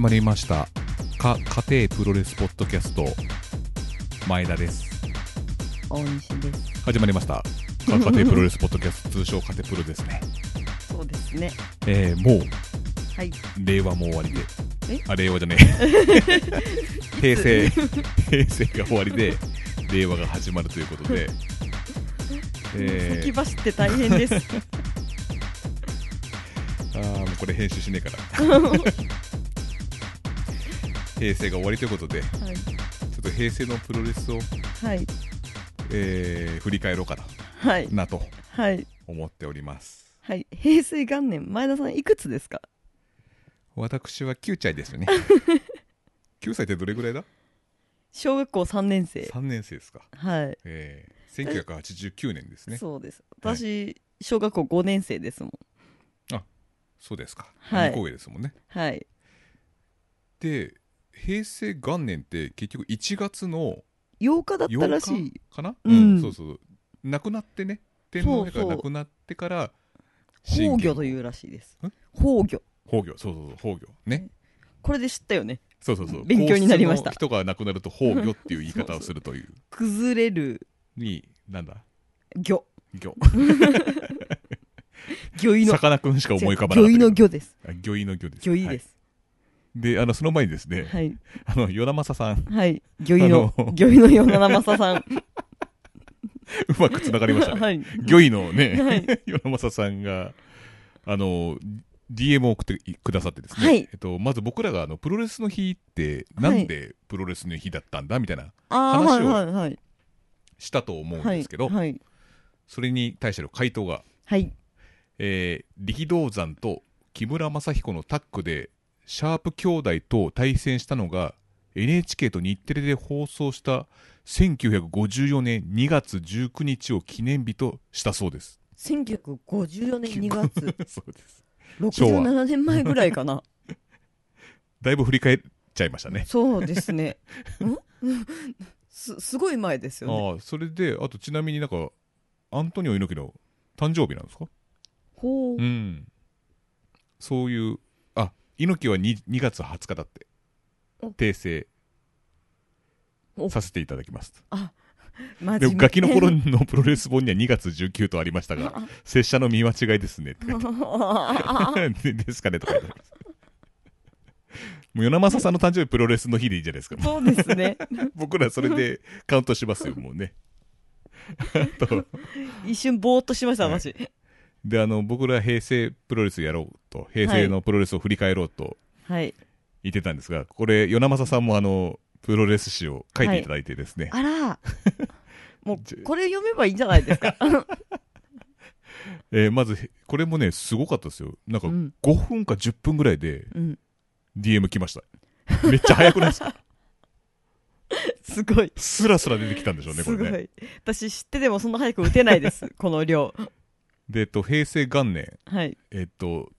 始まりました。か家庭プロレスポッドキャスト。前田です。大西です。始まりました。か家庭プロレスポッドキャスト。通称家庭プロですね。そうですね。えー、もう。はい。令和も終わりで。え？あ令和じゃねえ。平成平成が終わりで令和が始まるということで。え先ー、走って大変です。あーもうこれ編集しねえから 平成が終わりということでちはい。ょっと平成のプロレスを、はい。えー振り返ろうかはい。ななとはい。思っておりますはい。平成元年、前田さんいくつですか？私は9歳ですよね 9歳ってどれぐらいだ？小学校3年生。3年生ですかはい。えー、1989年ですねそうです。はい私、小学校5年生ですもん。そうですか、はい2個上ですもんねはい。で平成元年って結局1月の8日だったら8しい。日。かな？うん。そうそう亡くなってね。天皇陛下が亡くなってから崩御とういうらしいです。ん。崩御。崩御そうそうそう。崩御ね。これで知ったよね。そうそうそう。勉強になりました。人が亡くなると崩御っていう言い方をするという。崩れる。になんだ？魚。魚。魚意の。さかなクンしか思い浮かばなかったけど。魚意の魚です。あ魚意の魚です。はい魚意です。であのその前にですね、はい。あの与那政さんはい。魚意の魚意のような生ささん。うまくつながりましたねはい。魚意のね、はい与那政さんがあの DM を送ってくださってですね、はいえっと、まず僕らがあのプロレスの日ってなんでプロレスの日だったんだみたいな話を。したと思うんはいですけど、はい。それに対しての回答が、はい。えー力道山と木村正彦のタッグでシャープ兄弟と対戦したのが NHK と日テレで放送した1954年2月19日を記念日としたそうです。1954年2月、そうです。昭和67年前ぐらいかな。だいぶ振り返っちゃいましたね。そうですね。ん？す、すごい前ですよね。ああ、それで、あとちなみになんか、アントニオ猪木の誕生日なんですか？ほうう。ん。そういう、あ、猪木は 2, 2月20日だってお、訂正おさせていただきます。マでも、ガキの頃のプロレス本には2月19とありましたが、拙者の見間違いですねって書いてで ですかねとか言ってます。もう、与那政さんの誕生日プロレスの日でいいじゃないですか。そうですね。僕らそれでカウントしますよ、もうね。一瞬ぼーっとしました、はい私。で、あの、僕ら平成プロレスやろうと、平成のプロレスを振り返ろうとはい。言ってたんですが、これ、与那政さんもあの、プロレス誌を書いていただいてですね、あら。もじう、これ読めばいいんじゃないですか？えーまず、これもね、すごかったですよ。なんかう、ん。5分か10分ぐらいでうん。DM 来ました。めっちゃ早くないですか？すごい。スラスラ出てきたんでしょうね、こすごれね。い。私知っててもそんな早く打てないです。この量。で、えっと、平成元年、はい。えっと、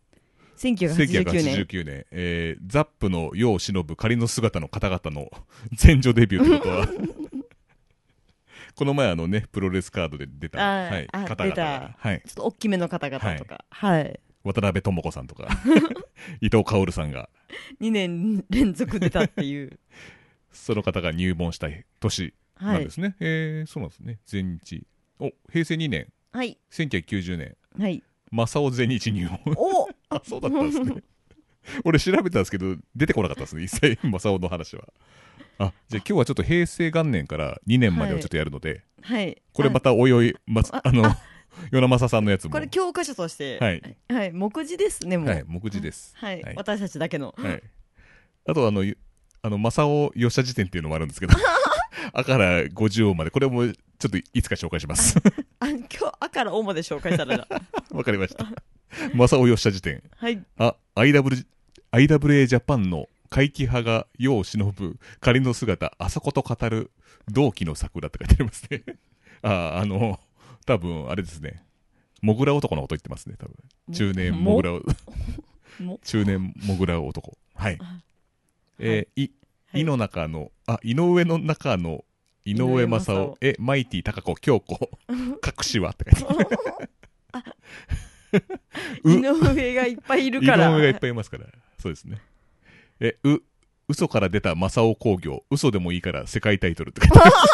1989年。1989年、えーザップの世を忍ぶ仮の姿の方々の 前女デビューということは、この前あのね、プロレスカードで出た、はい、あ方々はい、ちょっと大きめの方々とか。はい。渡辺智子さんとか、伊藤薫さんが、2年連続出たっていう。その方が入門した年なはいんで。すね。えーそうなんですね。全日。お、平成2年、はい。1990年、はい。正雄全日入門。お あ、そうだったんですね。俺調べたんですけど、出てこなかったですね、一切、正雄の話は。あ、じゃあ今日はちょっと平成元年から2年までをちょっとやるので、はい。これまたおいおい、ま、ああの、与那政さんのやつも。これ教科書として、はい。はい、目次ですね、もう。はい、目次です。はい、はい私たちだけの。はい。あと、あの、ゆあの、正雄吉田辞典っていうのもあるんですけど、あから50音まで、これもちょっといつか紹介します。あ、今日、あからおまで紹介された。わかりました。正雄吉田辞典。はい。あ、IW IWA ジャパンの怪奇派が世を忍ぶ仮の姿、あそこと語る同期の桜って書いてありますね。あ、あの、多分あれですね。モグラ男のこと言ってますね、多分。中年モグラ、も中年モグラ男。はい。えーい、はい井の中の、あ、井上の中の井上正雄、え、マイティ高子、京子、隠しはって書いてある。う井上がいっぱいいる井から。上がいっぱいいますから。そうですね。え、う、嘘から出た正雄工業、嘘でもいいから世界タイトルって書いてあります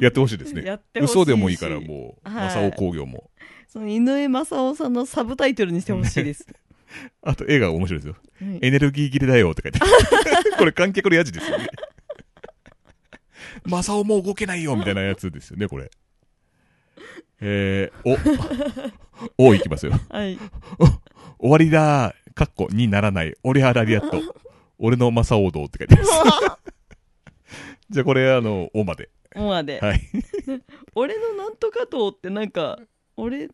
やってほしいですね。やってほしいし嘘でもいいからもう、はい正雄工業も。その井上正雄さんのサブタイトルにしてほしいです。あと絵が面白いですよ。はいエネルギー切れだよって書いて。これ観客のやじですよね。正雄もう動けないよみたいなやつですよね、これ。えー、お、おいきますよ。はい。終わりだー、かっこにならない。俺はラリアット。俺の正雄道って書いてます。じゃあこれあの、おまで。モアで。はい。俺のなんとか党ってなんか、俺、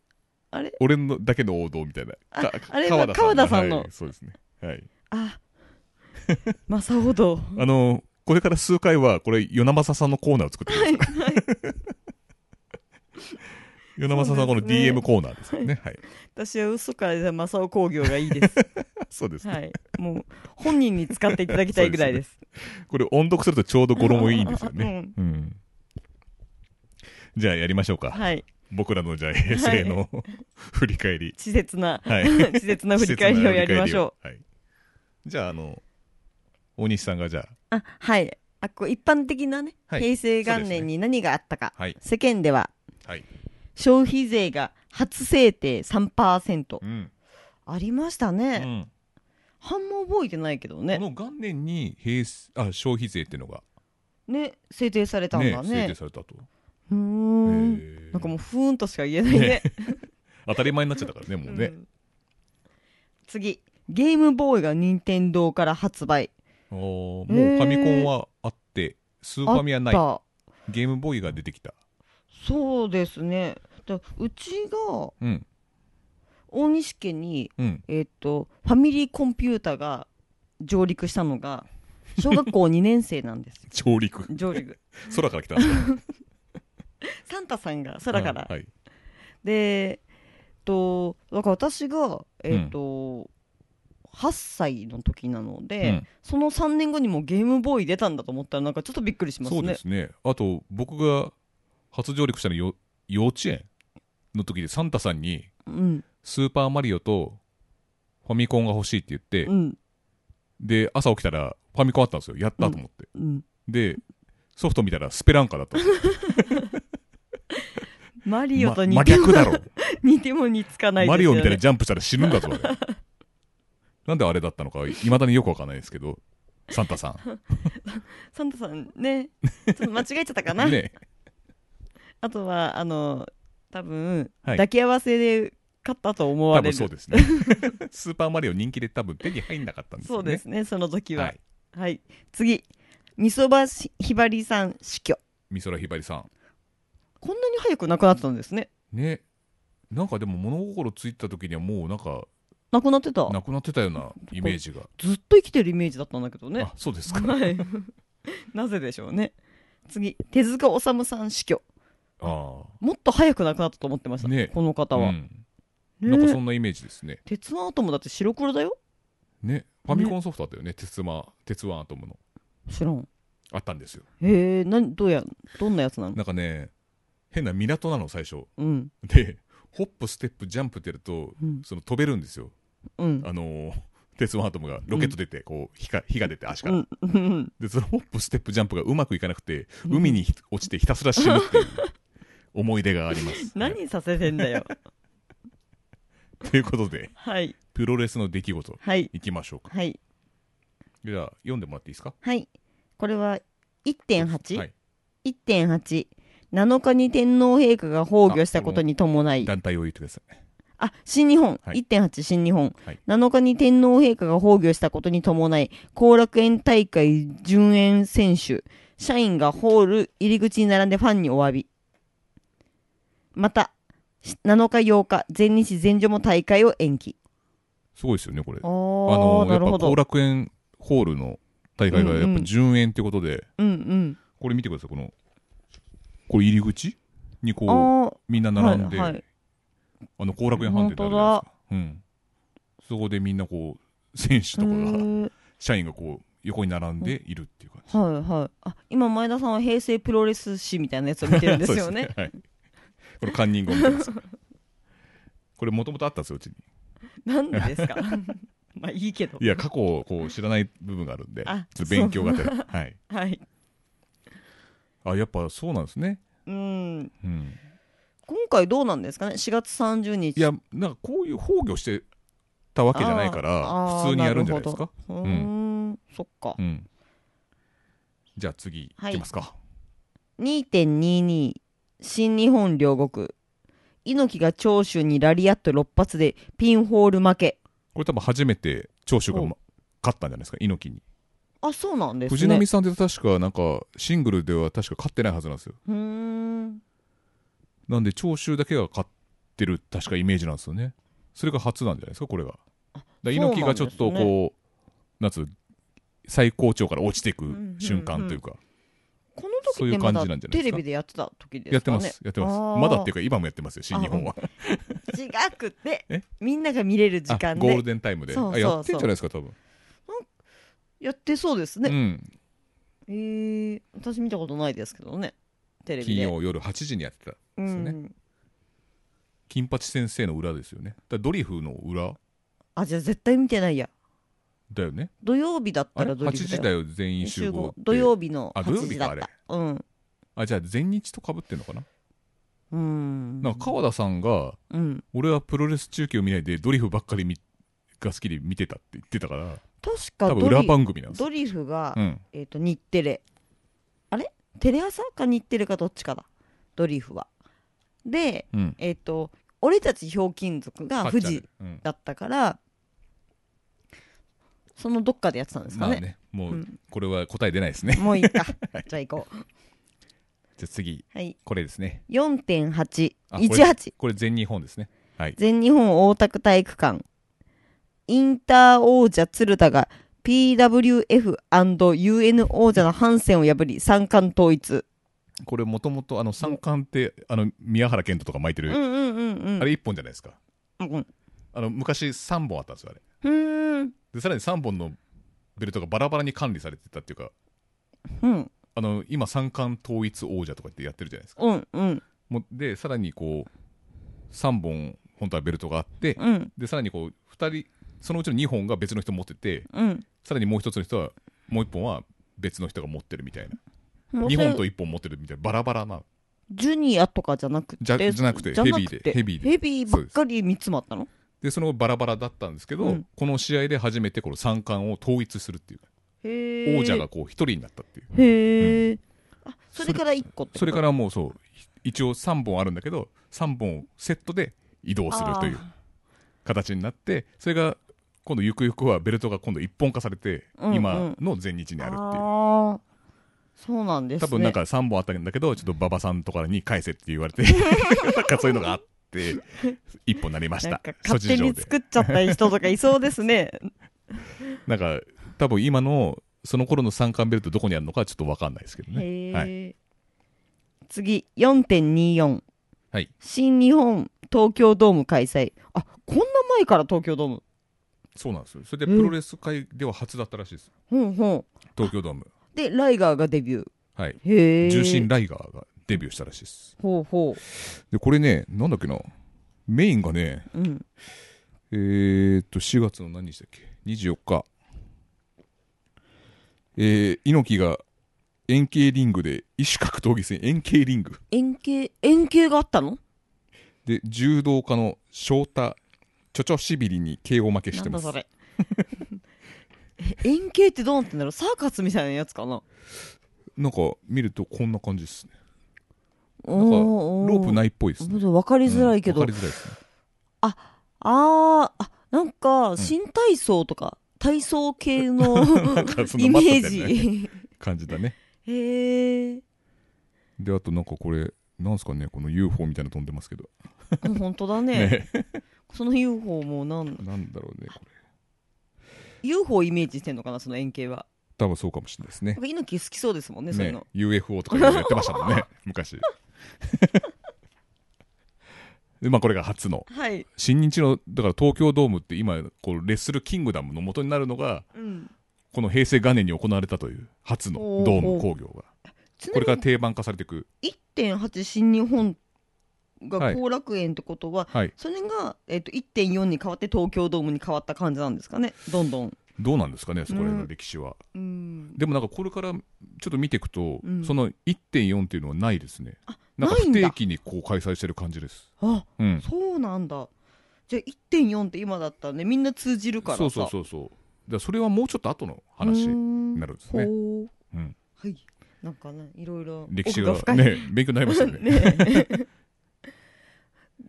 あれ？俺のだけの王道みたいな。あかあれ川田さん川田さんのはいそうですね。はい。あ、正雄道。あの、これから数回は、これ、与那政さんのコーナーを作ってくはい、ださい。はい。与那政さんはこのそうですね DM コーナーですからね。はい。私は嘘から出た正雄工業がいいです。そうですね。はい。もう、本人に使っていただきたいぐらいです。これ音読するとちょうど語呂もいいんですよね。うんうん。じゃあやりましょうか。はい。僕らのじゃあ平成の振り返り。稚拙な、はい。稚拙な振り返りをやりましょう。はい。じゃあ、あの、大西さんがじゃう。あ、はい。あ、こう一般的なね、はい平成元年に何があったか。あ、はい。世間では、はい。消費税が初制定3%。うん。ありましたうね。ん。半も覚えてないけどこね。の元年に平成、あ、消費税っていうのが、ね、制定されたんね、だ制定ね。されたと。うーん。なんかもう、ふーんとしか言えないね。当たり前になっちゃったからね、もうね。うん次。ゲームボーイが任天堂から発売。もうファミコンはあって、スーファミはない。ゲームボーイが出てきた。そうですね。だうちがうん。大西家に、うん。えっとファミリーコンピュータが上陸したのが小学校2年生なんですよ 上陸。上陸 空から来たんですか？サンタさんが空から、あはい。でとだから私がえっと、8歳の時なので、うんその3年後にもゲームボーイ出たんだと思ったらなんかちょっとびっくりしますねそうですね。あと、僕が初上陸したのよ幼稚園の時でサンタさんにうんスーパーマリオとファミコンが欲しいって言って、うんで、朝起きたらファミコンあったんですよ。やったと思って。うんで、ソフト見たらスペランカだったんですよ。マリオとま似ても、真逆だろ。似ても似つかないですよねマリオみたいなジャンプしたら死ぬんだぞ、あれ。なんであれだったのか、いまだによくわかんないですけど、サンタさ サンタさんねちょっと間違えちゃったかな、ん。ね。あとはあの多分、はい抱き合わせで勝ったと思わ多れる分そうですね。スーパーマリオ人気で多分手に入んなかったんですよね。そうですねその時はははい、い。次みそばしひばりさん死去美空ひばりさん。こんなに早く亡くなったんですねね。なんかでも物心ついた時にはもうなんか亡くなってた？亡くなってたようなイメージが。ずっと生きてるイメージだったんだけどねあ、そうですか。はい なぜでしょうね次手塚治虫さん死去あもっと早く亡くなったと思ってました、ねこのあ。方は、うん。ねなんかそんなイメージですね。鉄腕アトムだって白黒だよ？ね。ファミコンソフトあったよね。鉄馬、鉄腕アトムの。知らんあったんですよ。へえ何どうやどんなやつなの？なんかね、変な港なの最初。うん。で、ホップ、ステップ、ジャンプってやると、うん。その飛べるんですよ。うん。あのー、鉄腕アトムがロケット出て、こう、火が、火が出て足から。で、そのホップ、ステップ、ジャンプがうまくいかなくて、海にひ落ちてひたすら死ぬっていう思い出があります。何させてんだよ。ということで、はい。プロレスの出来事、はい。いきましょうか。はい。じゃあ、読んでもらっていいですか？はい。これは1.8、はい。1.8 7日に天皇陛下が崩御したことに伴い。団体を言ってください。あ新日本、はい。1.8新日本、はい。7日に天皇陛下が崩御したことに伴い後楽園大会順延選手社員がホール入り口に並んでファンにお詫び。また7日8日全日全女も大会を延期。すごいですよね、これ。あのー、やっぱ後楽園ホールの大会がやっぱ順延ってことで、うんうん。これ見てください、この、これ入り口にこう、みんな並んで、はいはいあの、後楽園飯店ってあるじゃないですか。うん。そこでみんなこう、選手とかへが、ー社員がこう、横に並んでいるっていう感じ。はいはいあ今前田さんは平成プロレス誌みたいなやつを見てるんですよね そうはい。これカンニングを見てます。これもともとあったんですよ、うちに。なんでですか？まあいいけど。いや、過去をこう知らない部分があるんで、あちょっと勉強がてら。はい。はい。あ、やっぱそうなんですね。うん。うん。今回どうなんですかね ?4 月30日。いや、なんかこういう崩御してたわけじゃないから、普通にやるんじゃないですか？うーん、そっかう。ん。じゃあ次、いはいきますか。2.22新日本両国猪木が長州にラリアット6発でピンホール負けこれ多分初めて長州が勝ったんじゃないですか、猪木に。あそうなんですね藤波さんって確かなんかシングルでは確か勝ってないはずなんですよ。なんで長州だけが勝ってる確かイメージなんですよね。それが初なんじゃないですか、これが。猪木がちょっとこう、なんつう、最高潮から落ちていくんうん瞬間というか、このそういう時ってまだテレビでやってた時ですかねやってます、やってます。まだっていうか今もやってますよ、新日本は。違くてえ？みんなが見れる時あ間ゴールでデンタイムで。そうそうあやってんじゃないですか、多分。やってそうですね、うん。えー、私見たことないですけどね。テレビで。金曜夜8時にやってた。うですよね。ん。金八先生の裏ですよね。だからドリフの裏？あじゃあ絶対見てないや。だよね。土曜日だっあれ？たらドリ ?8 フ時だよ、全員集合って。土曜日のあ土曜8日か時だった。うん。あ、じゃあ全日と被ってんのかな？うん。なんか川田さんが、うん。俺はプロレス中継を見ないでドリフばっかり見が好きで見てたって言ってたから、確かドリ番組なんですよ。ドリフが、うん。えっ、と日テレあれ？テレ朝か日テレかどっちかだドリフはでうん。えっ、と俺たちひょうきん族が富士うん。だったからそのどっかでやってたんですかね,、まあね、もう、うんこれは答え出ないですね。もういいか じゃあ行こうじゃあ次、はいこれですね。あこれ4.818これ全日本ですね。はい。全日本大田区体育館インター王者鶴田が PWF&UN 王者のハンセンを破り三冠統一。これもともとあの三冠って、あの、宮原健人とか巻いてる、うんうんうんうん。あれ一本じゃないですか。うんあの、昔3本あったんですよ、あれ。で、さらに3本のベルトがバラバラに管理されてたっていうか、うん。あの、今三冠統一王者とかってやってるじゃないですか。うんうん。もうで、さらにこう、3本、本当はベルトがあって、うん。で、さらにこう、2人、そのうちの2本が別の人持ってて、うん。さらにもう一つの人は、もう1本は別の人が持ってるみたいな。もう2本とそれ1本持ってるみたいな、バラバラな。ジュニアとかじゃなくてじゃじゃなくてヘビーでヘビーで。ヘビーばっかり3つもあったの？で、そのバラバラだったんですけど、うん。この試合で初めてこの三冠を統一するっていう。王者がこう1人になったっていう。へえ、あそれから1個ってそれからもうそう、一応3本あるんだけど、3本をセットで移動するという形になって、それが今度ゆくゆくはベルトが今度一本化されて、うんうん今の全日にあるっていう。そうなんですね多分なんか3本あったんだけど、ちょっと馬場さんとかに返せって言われて、なんかそういうのがあって、1本になりました勝手に。作っちゃった人とかいそうですね なんか、多分今の、その頃の三冠ベルトどこにあるのかちょっとわかんないですけどね。はい。次4.24はい。新日本東京ドーム開催あこんな前から東京ドームそうなんですよ。それでプロレス界では初だったらしいです。ほんほん東京ドーム。でライガーがデビューはい。へえ重心ライガーがデビューしたらしいです。ほうほで、これね、なんだっけな。メインがね、ううんえー、っと、4月の何日だっけ ?24 日。えー、猪木が円形リングで異種格闘技戦円形リング円形円形があったの？で柔道家の翔太ちょちょしびりに KO 負けしてます。なんだそれ。え円形ってどうなってんだろう？サーカスみたいなやつかな？なんか見るとこんな感じですね。ロなんかロープないっぽいですね。分かりづらいけど、うんわかりづらいですね。あーあなんか新体操とか、体操系の イメージ。感じだね。へえであとなんかこれなんすかね？この UFO みたいなの飛んでますけど本当だね。ね。その UFO もなんなんだろうねこれ。UFO をイメージしてんのかなその円形は。多分そうかもしれないですね。猪木好きそうですもんねそういうねの UFO とかやってましたもんね。昔。でまあこれが初の。はい、新日のだから東京ドームって今こうレッスルキングダムの元になるのがうん、この平成元年に行われたという初のドーム工業が。これから定番化されていく。1.8新日本はいが後楽園ってことは、はい。それが、えっと1.4に変わって東京ドームに変わった感じなんですかね？どんどん。どうなんですかね、そこら辺の歴史は。うん、でもなんかこれからちょっと見ていくと、うんその1.4っていうのはないですね。なんか不定期にこう開催してる感じです。あうん。そうなんだじゃあ1.4って今だったらねみんな通じるからさそうそうそうそう。だそれはもうちょっと後の話になるんですね。ほううん。はいなんかねいろいろ歴史がね、勉強になりましたね。ね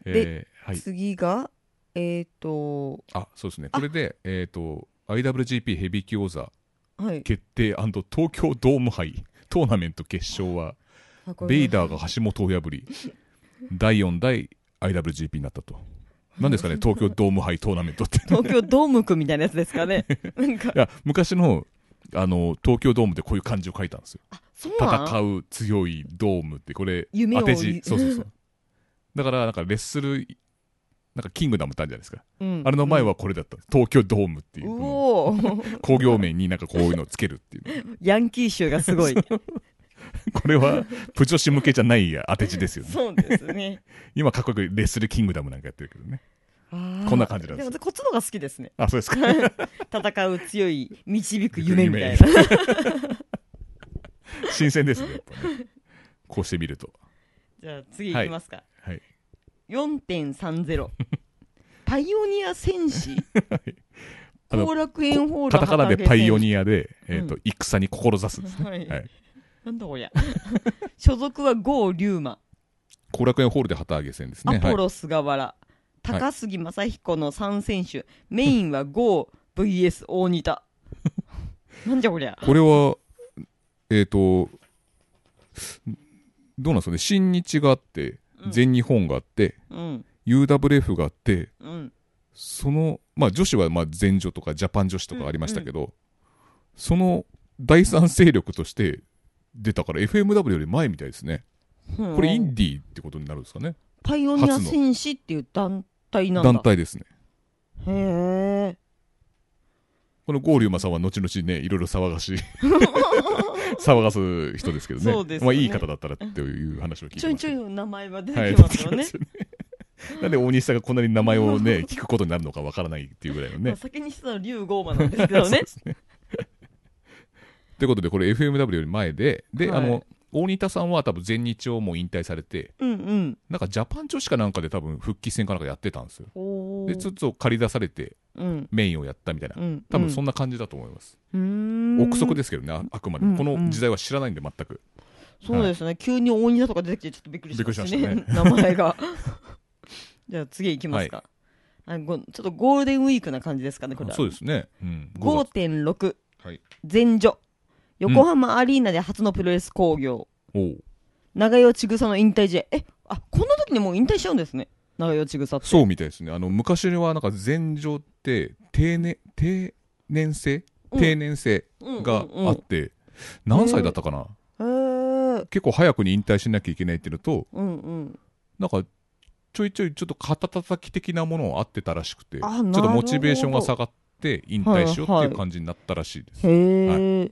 えーはい。次がえっ、とあ、そうですね。これで、えっ、と、IWGP ヘビー級王座はい決定東京ドーム杯トーナメント決勝は、ベイダーが橋本を破り、第4代 IWGP になったと。何ですかね、東京ドーム杯トーナメントって。東京ドーム区みたいなやつですかね なんかいや、昔の、あの、東京ドームでこういう漢字を書いたんですよ。戦う強いドームって、これ、夢を当て字。そうそうそう。だから、なんか、レッスル、なんか、キングダムってあるじゃないですか。うんあれの前はこれだった。東京ドームっていう工業面になんかこういうのをつけるっていう。ヤンキー臭がすごい これは、プ女子向けじゃない当て字ですよね。そうですね 今、かっこよくレッスルキングダムなんかやってるけどね。こんな感じなんですもこっちの方が好きですねあ、そうですか。戦う強い導く夢みたいな新鮮ですね。やっぱねこうしてみると。じゃあ次いきますか、はい。4.30 パイオニア戦士。後楽園ホールカタカナでパイオアニアで、えっ、と、う戦に志すですね。はい。はい。なんだこりゃ。所属は郷龍馬、後楽園ホールで旗揚げ戦ですね。はい。アポロ菅原高杉正彦の3選手、メインは郷 VS 大仁田。なんじゃこりゃ。これは、えっ、と、どうなんですかね。新日があって、全日本があって、うん。UWF があって、うん。その、まあ女子はまあ全女とかジャパン女子とかありましたけど、その第三勢力として出たから FMW より前みたいですね。これインディーってことになるんですかね。パイオニア戦士っていう団体なんだ。団体ですね。へえこのゴーリュウマさんは後々ね、いろいろ騒がしい、騒がす人ですけどね。そうですよねまあいい方だったらっていう話を聞いてます。ちょいちょい名前は出はい、てきますよね、出てきますよねなんで大西さんがこんなに名前をね、聞くことになるのかわからないっていうぐらいのまあね。先にしてたの竜豪馬なんですけどね ということで、これ FMW より前で、で、はいあの、大仁田さんは多分全日をもう引退されて、うんうんなんかジャパン女子かなんかで多分復帰戦かなんかやってたんですよ。おで、ちょっと借り出されてうんメインをやったみたいな。うん多分そんな感じだと思います。うーん憶測ですけどね、ああくまでも。うんこの時代は知らないんで全く。そうですね、急に大仁田とか出てきてちょっとびっくりしましたねびっくりしま 名前が じゃあ次いきますか、あごちょっとゴールデンウィークな感じですかねこれはそうですね。うん。5月5.6はい。前女横浜アリーナで初のプロレス興行、おう。長与千草の引退試合。えあこんな時にもう引退しちゃうんですね。長与千草って。そうみたいですね。あの、昔はなんか前女って、定年、定年制？うん。定年制があって、何歳だったかな、結構早くに引退しなきゃいけないっていうのと、うんうん。なんか、ちょいちょいちょっと肩叩き的なものをあってたらしくて、ちょあっとモチベーションが下がって引退しようっていう感じになったらしいです。へえ、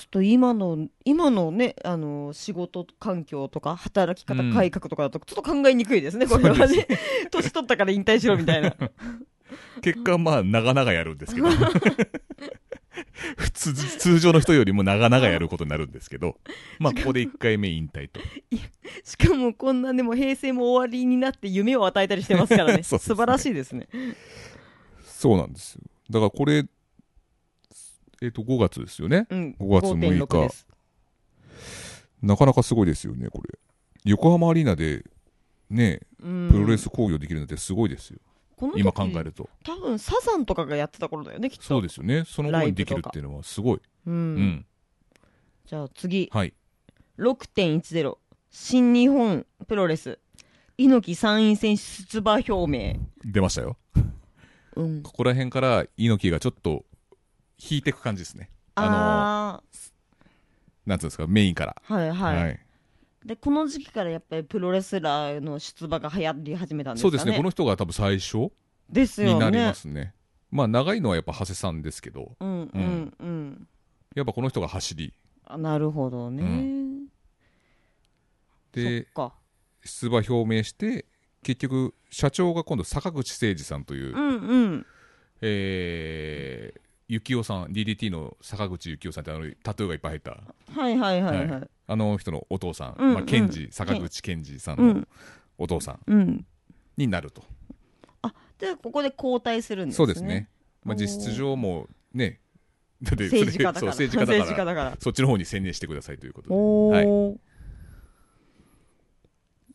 ちょっと今の今のねあの仕事環境とか働き方うん。改革とかだとちょっと考えにくいですね、これはね。年取ったから引退しろみたいな。結果、まあ、長々やるんですけど、普通、通常の人よりも長々やることになるんですけど、まあ、ここで1回目引退と。しかもこんなでも平成も終わりになって夢を与えたりしてますからね。ね。素晴らしいですね。そうなんですよ。だからこれ、えっ、と、5月ですよね。うん5月6日5.6ですなかなかすごいですよね、これ。横浜アリーナで、ね、うんプロレス興行できるなんてすごいですよ。今考えると。多分サザンとかがやってた頃だよねきっとそうですよね。その頃にできるっていうのはすごい。うんうん。じゃあ次はい。6.10新日本プロレス猪木参院選出馬表明出ましたよ。うんここら辺から猪木がちょっと引いていく感じですね。あのあなんつうんですか、メインから。あはいはい、はい。でこの時期からやっぱりプロレスラーの出馬が流行り始めたんですかねそうですね。この人が多分最初ですよねになりますね。まあ、長いのはやっぱ長谷さんですけど、うんうんうんやっぱこの人が走り。あなるほどね、うで、そっか出馬表明して結局社長が今度坂口誠二さんという、うんうん。えー、幸男さん DDT の坂口幸男さんってあのタトゥーがいっぱい入ったはいはいはいははいい。あの人のお父さん、うんうん坂口健二さんのうん。お父さんうん。になると、じゃあ、ここで交代するんですね。そうですね、まあ、実質上もねだって政治家だから。政治家だから。そっちの方に専念してくださいということでおはい、ー。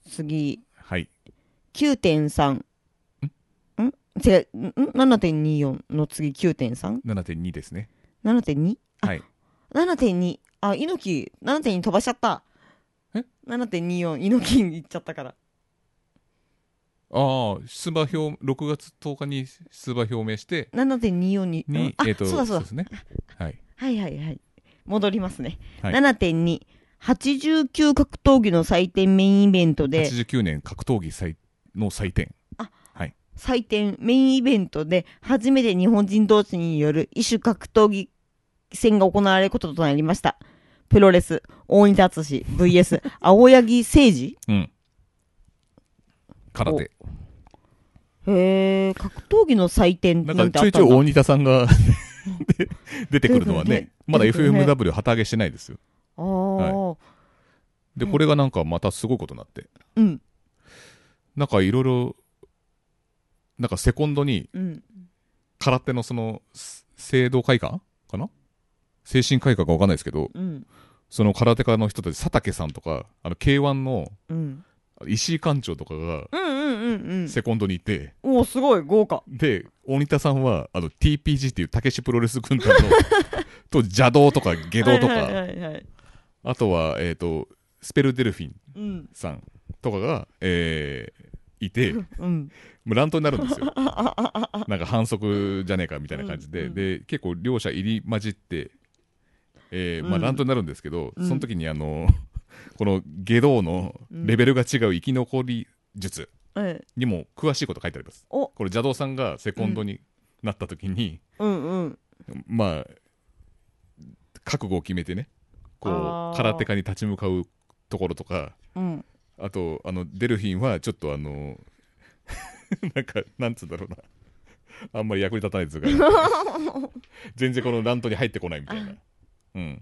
次、はい、9.3。違う、ん ?7.24 の次 9.3?7.2? 7.2ですねあはい7.2。あ、猪木、7.2飛ばしちゃった。え ?7.24、猪木に行っちゃったから。ああ出馬表6月10日に出馬表明して7.24に、に、あ、えっ、とそうだそうだですねはいはいはいはい。戻りますね。はい7.2。89格闘技の祭典メインイベントで、89年格闘技祭の祭典祭典メインイベントで初めて日本人同士による異種格闘技戦が行われることとなりました。プロレス、大仁田敦 VS 青柳誠二うん。空手。へえ、格闘技の祭典なんかちょいちょい大仁田さんが で出てくるのはねまだ FMW 旗揚げしてないですよ。ああ、でこれがなんかまたすごいことになって。うん、なんかいろいろなんかセコンドにうん。空手のそのす制度改革かな？精神改革かわかんないですけどうん、その空手家の人たち佐竹さんとかあの K1 のうん。石井館長とかがうんうんうんうん。セコンドにいて、おお、すごい、豪華。で大仁田さんはあの TPG っていうたけしプロレス軍団の と邪道とか下道とか、はいはいはいはい。あとは、えっとスペルデルフィンうん、さんとかが、えーいてもうん。う乱闘になるんですよ。なんか反則じゃねえかみたいな感じで、うんうんで結構両者入り混じって、えーまあ、うん乱闘になるんですけど、うん。その時にあの この下道のレベルが違う生き残り術ええにも詳しいこと書いてあります。お、これ邪道さんがセコンドになった時に、うんうん。まあ覚悟を決めてねこう空手家に立ち向かうところとかうん。あとあのデルフィンはちょっとあの なんかなんつうんだろうな。あんまり役に立たないですが。全然このラントに入ってこないみたいな、うん、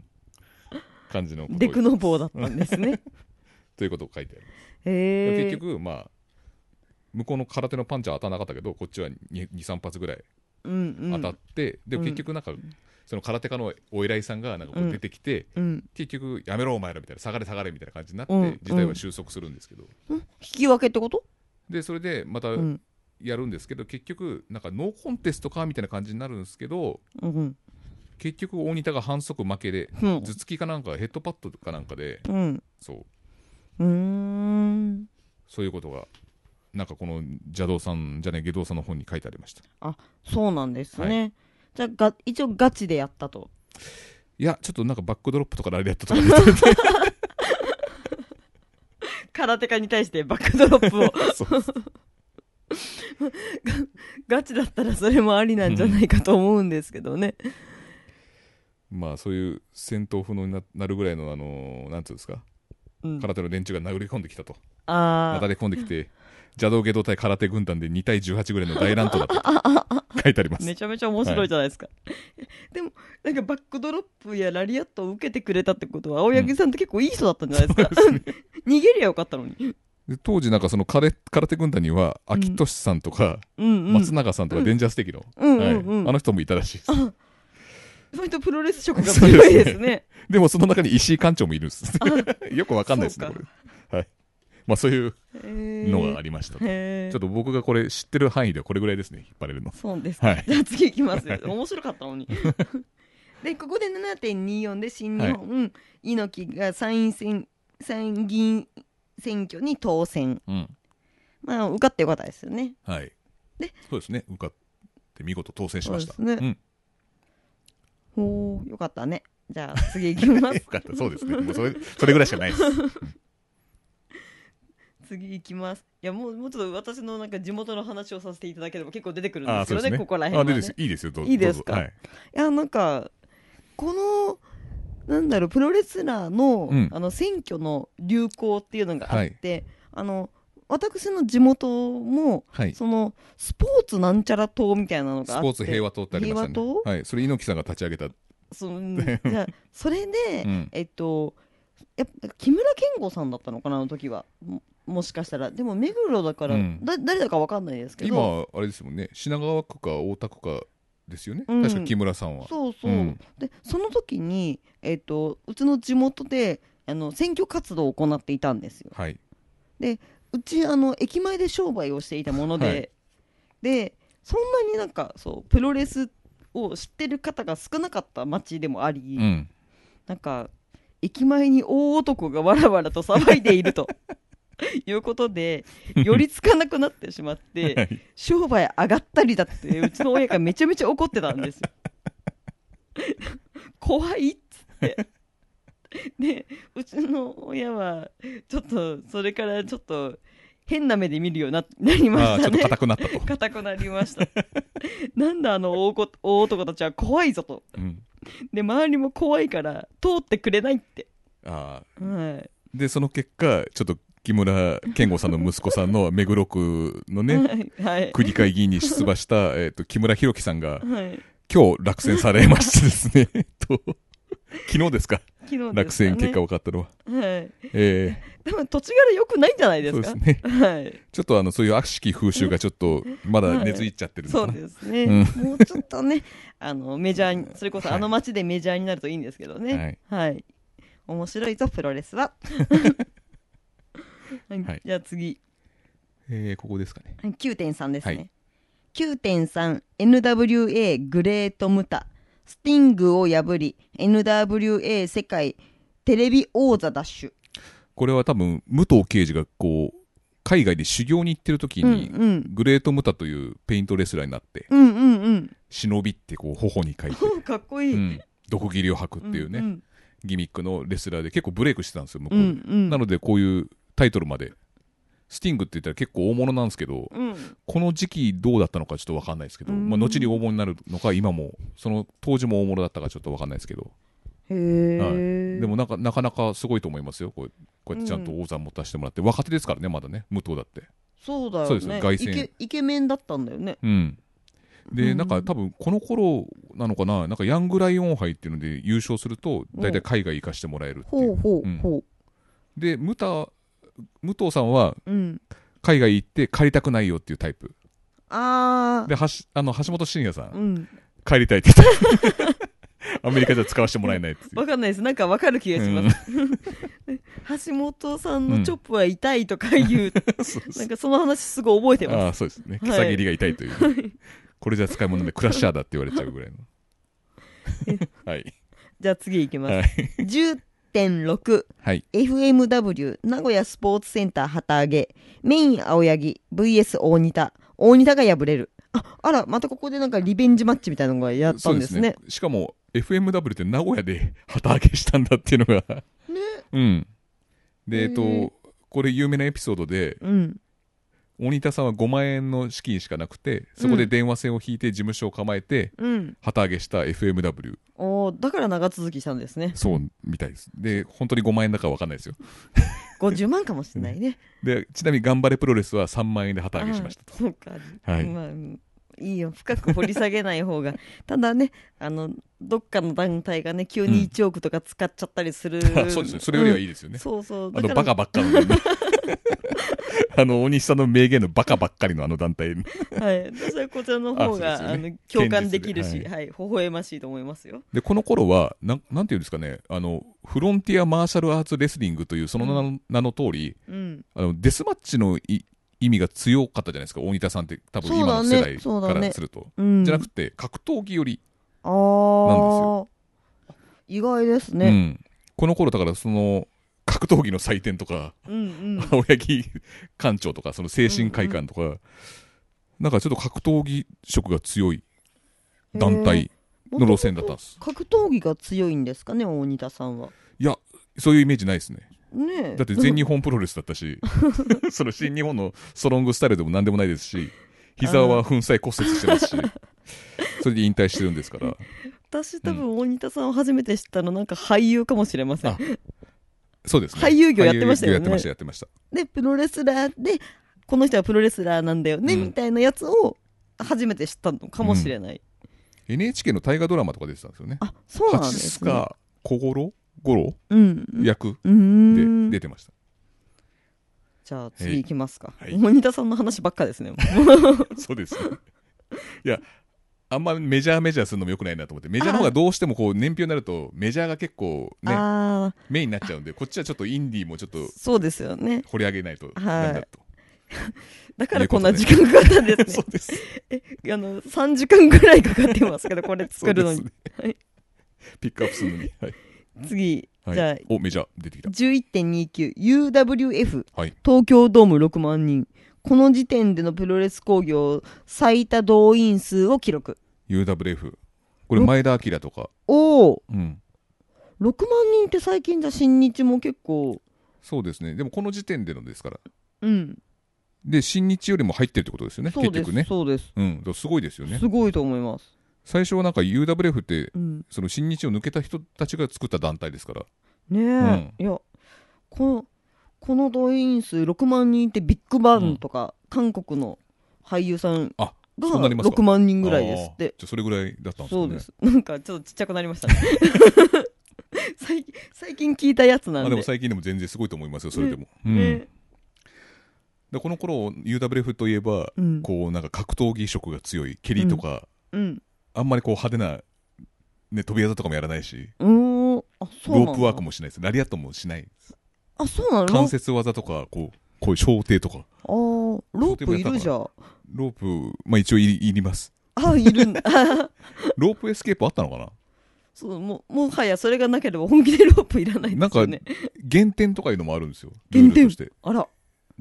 感じのデクノボーだったんですね。ということを書いてある、へえ。結局まあ向こうの空手のパンチは当たらなかったけどこっちは23発ぐらいうんうん、当たって、でも結局なんか、その空手家のお偉いさんがなんかこう出てきて、うん。結局やめろお前らみたいな下がれ下がれみたいな感じになって、うん。事態は収束するんですけど、引き分けってこと？でそれでまたうん。やるんですけど、結局なんかノーコンテストかみたいな感じになるんですけどうん。結局大仁田が反則負けでうん。頭突きかなんかヘッドパッドかなんかでうん。そううーん。そういうことがなんかこの邪道さんじゃね下道さんの本に書いてありましたそうなんですね。じゃあが、一応ガチでやったと。いやちょっとなんかバックドロップとかラリアットとか出てて空手家に対してバックドロップを。ガチだったらそれもありなんじゃないかと思うんですけどね。まあそういう戦闘不能にななるぐらいのあのなんつうんですかうん、空手の連中が殴り込んできたとああなだ。れ込んできて邪道下道対空手軍団で2対18ぐらいの大乱闘だったと 書いてあります。めちゃめちゃ面白いじゃないですか。でも、なんかバックドロップやラリアットを受けてくれたってことは、青柳さんって結構いい人だったんじゃないですか。逃げりゃよかったのに。で当時なんかその空手空手軍団にはうん。秋俊さんとかうんうん。松永さんとかデンジャーステーキの、うんはいうん。うん。あの人もいたらしいです。その人プロレス色が強いですね。でもその中に石井館長もいるんです。よくわかんないですねこれ。はい まあそういうののがありましたと。へー。ちょっと僕がこれ知ってる範囲ではこれぐらいですね引っ張れるの。そうですか。はい。じゃあ次いきますよ。面白かったのに。で、ここで7.24で新日本、猪木が参院選、参議院選挙に当選。うん。まあ、受かってよかったですよね。はい。でそうですね。受かって見事当選しました。そうですね。ん。ほう、よかったね。じゃあ次いきます。よ。かった。そうですね。もうそれそれぐらいしかないです次いきます。いや、もう、もうちょっと私のなんか地元の話をさせていただければ結構出てくるんですよね、ねここら辺は、ね。あでですいいですよどういいですか？はいいや、なんか、この、なんだろう、プロレスラーの、うんあの、選挙の流行っていうのがあって、あの私の地元もはい。そのスポーツなんちゃら党みたいなのがあってスポーツ平和党ってありましたね。平和党？はい。それ猪木さんが立ち上げた。その じゃあそれで、うんえっとやっぱ木村健吾さんだったのかなあの時はももしかしたらでも目黒だから、うんだ誰だかわかんないですけど今、あれですもんね。品川区か大田区かですよね。うん確か木村さんは。そうそう、うんでその時に、えっとうちの地元であの選挙活動を行っていたんですよはい。うちあの駅前で商売をしていたもので、はいでそんなになんかそうプロレスを知ってる方が少なかった町でもあり、うん。なんか駅前に大男がわらわらと騒いでいると いうことで寄りつかなくなってしまって はい。商売上がったりだってうちの親がめちゃめちゃ怒ってたんですよ。怖いっつって。でうちの親はちょっとそれからちょっと変な目で見るようにななりまああ、ちょっとしたね硬くなったと。硬くなりました。なんだあの大こ大男たちは怖いぞと。うん。で周りも怖いから通ってくれないって。ああ。はい。で、その結果、ちょっと木村健吾さんの息子さんの目黒区のね、はいはい。区議会議員に出馬した、えっと、木村弘樹さんが、はい。今日落選されましてですね、と、昨日ですか、昨日ね。落選結果分かったのは。はい。えでも土地柄良くないんじゃないえですか？そうですね。はい。ちょっとあの、そういう悪しき風習がちょっと、まだ根付いちゃってるのそうかな。ですね、うん。もうちょっとねあのメジャーにそれこそはいあの街でメジャーになるといいんですけどね。はい、面白いぞプロレスは はい、はい。じゃあ次。えーここですかね。はい9.3ですね、はい。9.3NWA グレートムタ。スティングを破り NWA 世界テレビ王座奪取これは多分、武藤刑事がこう、海外で修行に行ってる時に、うんうん。グレートムタというペイントレスラーになって、うんうんうん。忍びってこう、頬に書いて、かっこいい、うん、毒斬りを吐くっていうね、んギミックのレスラーで結構ブレイクしてたんですよ、向こう。うで。んうん。なので、こういうタイトルまで、スティングって言ったら結構大物なんですけど、うん。この時期どうだったのかちょっとわかんないですけど、うん。まあ、後に大物になるのか、今も、その当時も大物だったかちょっとわかんないですけど、へえ、でもなんかなかなかすごいと思いますよ、こうこうやってちゃんと王座持たせてもらって、若手ですからね、まだね、武藤だって。そうだよね。そうですよ凱旋イケメンだったんだよね。うん。で、うん。なんか多分この頃なのかな、なんかヤングライオン杯っていうので優勝すると、大体海外行かしてもらえるっていう。ほうほうう。ん。ほで、武田、武藤さんはううん海外行って帰りたくないよっていうタイプ。あで、はしあの橋本真也さ、あうんん帰りたいって言って。アメリカじゃ使わせてもらえないっていう。わかんないですなんかわかる気がします、橋本さんのチョップは痛いとかいう、そうなんかその話すごい覚えてああ、ますそうですね。はい草切りが痛いという。これじゃ使い物でクラッシャーだって言われちゃうぐらいの。はい。じゃあ次いきます、はい。10.6はい。FMW 名古屋スポーツセンター旗揚げメイン青柳 VS 大仁田。大仁田が敗れる。ああらまたここでなんかリベンジマッチみたいなのがやったんですね。しかも、FMW って名古屋で旗揚げしたんだっていうのが。ね。うん。で、えっと、これ有名なエピソードで、うん大仁田さんは5万円の資金しかなくて、そこで電話線を引いて事務所を構えて、うん旗揚げした FMW。おーだから長続きしたんですねそうみたいです。で、本当に5万円だかわかんないですよ。50万かもしれないね で、ちなみに頑張れプロレスは3万円で旗揚げしましたと。あそうか、はいまあうんいいよ。深く掘り下げない方が。ただねあのどっかの団体がね急に1億とか使っちゃったりする、あ そうですね。それよりはいいですよね。そうそう。あの、バカばっかの、ね、あの、大西さんの名言のバカばっかりのあの団体。はい、私はこちらの方があ、ね。の共感できるし、堅実で。はい、微笑ましいと思いますよ。で、この頃は、なん、なんていうんですかね、あの、フロンティアマーシャルアーツレスリングというその名の,、名の通り、うん、あの、デスマッチのい意味が強かったじゃないですか、大仁田さんって多分今の世代からすると。うん、じゃなくて、格闘技より、あー意外ですうね。ん。この頃だからその、格闘技の祭典とか、うん、うん、青柳館長とか、その精神会館とか、なんかちょっと格闘技色が強い団体の路線だったんです。格闘技が強いんですかね、大仁田さんは。いや、そういうイメージないですね。ねえだって全日本プロレスだったし、その新日本のストロングスタイルでも何でもないですし、膝は粉砕骨折してますし、それで引退してるんですから。私多分大仁田さんを初めて知ったのなんか俳優かもしれません。あそうですね。俳優業やってましたよねやってました、やってました。で、プロレスラーで、この人はプロレスラーなんだよね、うんみたいなやつを初めて知ったのかもしれない。NHK の大河ドラマとか出てたんですよね。あ、そうなんで八すね。須賀小五郎五郎うん。役で出てました。じゃあ次行きますか。はいモニタさんの話ばっかですね。そうですね。いや、あんまメジャーメジャーするのもよくないなと思って、メジャーの方がどうしてもこう年表になると、メジャーが結構ね、メインになっちゃうんで、こっちはちょっとインディーもちょっとそうですよね。掘り上げないとはいなんだと。だからこんな時間かかったんですね そう。です。あの、3時間ぐらいかかってますけど、これ作るのに。ねはいピックアップするのに。はい。次、はいじゃあ、お、メジャー出てきた。11.29、UWF、はい東京ドーム6万人。この時点でのプロレス興行最多動員数を記録。UWF。これ、前田明とか。おおうん。6万人って最近じゃ新日も結構、そうですね。でもこの時点でのですから。うん。で、新日よりも入ってるってことですよね。そうです、結局ね。そうです。うん。すごいですよねす。ごいと思います。最初はなんか UWF って、うん。その新日を抜けた人たちが作った団体ですから。ねえ、うんいや、この、この動員数6万人ってビッグバンとか、韓国の俳優さんあ、がそうなりますか6万人ぐらいですって。じゃあそれぐらいだったんですかね。そうです。なんかちょっとちっちゃくなりましたね。最近最近聞いたやつなんで。あでも最近でも全然すごいと思いますよ、それでも。うんねでこの頃 UWF といえば、うんこうなんか格闘技色が強い蹴りとか、うん。あんまりこう派手な、ね、飛び技とかもやらないしうーん。あ、そうロープワークもしないですラリアットもしないあ、そうなの？関節技とかこうこういう掌底とかあーロープいるじゃん。ロープ、まあ、一応いりいりますあ、いるんだ。ロープエスケープあったのかな？そう、もう、もはやそれがなければ本気でロープいらないなんかですよね。減点とかいうのもあるんですよ減点ルールとしてあら。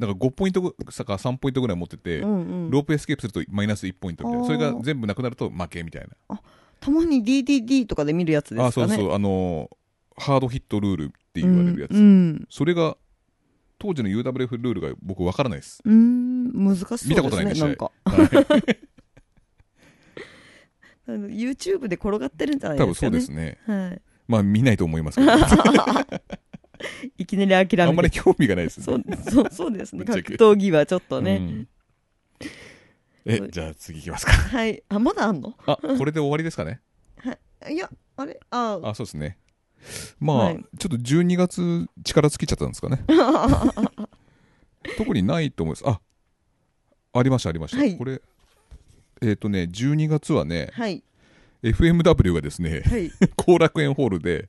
なんか5ポイントぐさか3ポイントぐらい持ってて、うんうん。ロープエスケープするとマイナス1ポイントみたいなそれが全部なくなると負けみたいなたまに DDD とかで見るやつですかね。あそうそうあのーハードヒットルールって言われるやつ、うん。うんそれが当時の UWF ルールが僕わからないです、うーん、難しそうですね。見たことないんでなんか。はい YouTube で転がってるんじゃない多分ですかね。そうですねはい。まあ見ないと思いますけど いきなり諦めて。あんまり興味がないですね。そう、そう、そうですね。格闘技はちょっとね。うん。えじゃあ次いきますか。はい。あ、まだあんの？あこれで終わりですかね？い。や、あれ？あ。あそうですね。まあ、はい。ちょっと12月力尽きちゃったんですかね。特にないと思います。あありましたありました、はい。これえっ、とね12月はねはい。FMW がですねはい。後楽園ホールで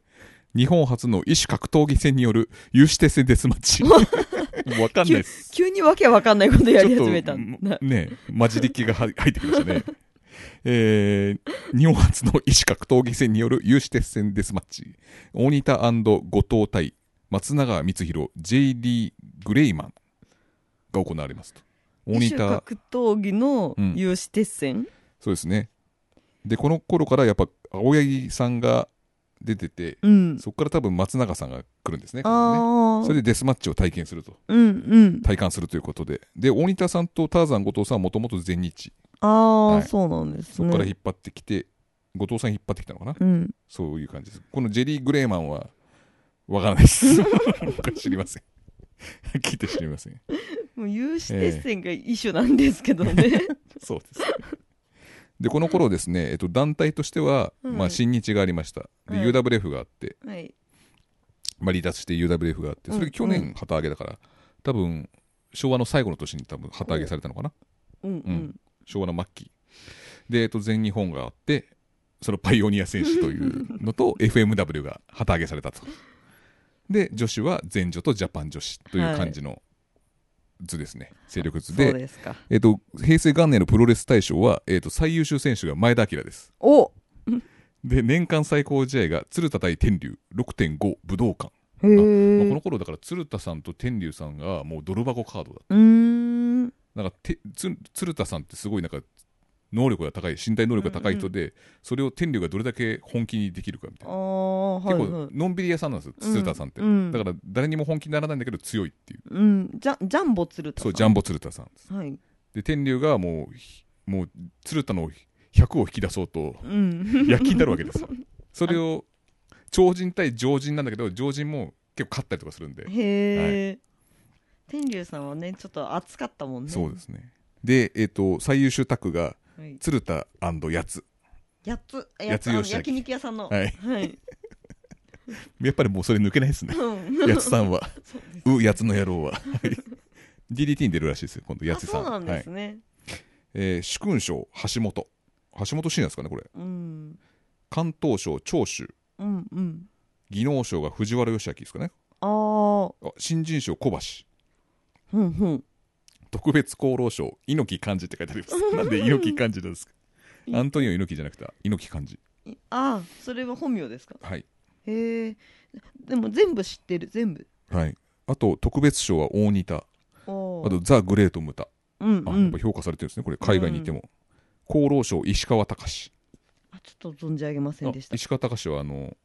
日本初の異種格闘技戦による有志鉄線デスマッチ。わかんないです。急にわけわかんないことやり始めたんだ。ね混じり気が入入ってきましたね。えー日本初の異種格闘技戦による有志鉄線デスマッチ。大仁田後藤対松永光弘 JD グレイマンが行われますと。大仁田。格闘技のうん有志鉄線、そうですね。でこの頃からやっぱ青柳さんが出ててうん。そこから多分松永さんが来るんですねね。それでデスマッチを体験するとうんうん。体感するということでで大仁田さんとターザン後藤さんはもともと全日ああ、はいそうなんですね。そこから引っ張ってきて、後藤さん引っ張ってきたのかな？うん。そういう感じですこのジェリー・グレーマンはわからないです 僕は知りません聞いて知りませんもう有志鉄線が一種なんですけどね。そうですでこの頃ですね、えっと、団体としては、はいまあ、新日がありました。で、はい。UWF があって、はい。まあ、離脱して UWF があってそれ去うん。年旗揚げだから、多分昭和の最後の年に多分旗揚げされたのかな？うんううん。ん。昭和の末期。で、えっと、全日本があってそのパイオニア選手というのと FMW が旗揚げされたと。で女子は全女とジャパン女子という感じの図ですね、勢力図で。えっと、平成元年のプロレス大賞は、えっと、最優秀選手が前田明ですおで年間最高試合が鶴田対天竜6.5武道館、へまあこえ。の頃だから鶴田さんと天竜さんがもうドル箱カードだうーん。なんかてつ鶴田さんってすごいなんか能力が高い身体能力が高い人で、それを天竜がどれだけ本気にできるかみたいな、はい結はい。構のんびり屋さんなんですよ、うん鶴田さんって、うんだから誰にも本気にならないんだけど強いっていう。うん。ジャジャンボ鶴田さん。そうジャンボ鶴田さんです。はい。で天竜がもうひもう鶴田の100を引き出そうとうん。躍起になるわけですよ。それを超人対常人なんだけど常人も結構勝ったりとかするんで、へえ、天竜さんはねちょっと熱かったもんね。そうですね。でえっ、と最優秀タッグがはい、鶴田やつ。やつ。あやつ吉明。焼肉屋さんの。はい。はい、やっぱりもうそれ抜けないですね。うん。やつさんは。そうやつの野郎は。はい。DDT に出るらしいですよ今度やつさん。あそうなんではい。すね、えー主勲章橋本。橋本真也ですかねこれ。うん。関東賞長州。うんうん。技能賞が藤原義明ですかね。あああ新人賞小橋。うんうん特別功労賞猪木漢字って書いてあります。なんで猪木漢字なんですか？アントニオ猪木じゃなくて猪木漢字いああそれは本名ですか？はい。へえ。でも全部知ってる全部。はい。あと特別賞は大仁田。おあとザ・グレート・ムタ。うんうん。あやっぱ評価されてるんですねこれ。海外にいても、厚労省石川隆。あちょっと存じ上げませんでした。あ石川隆はあの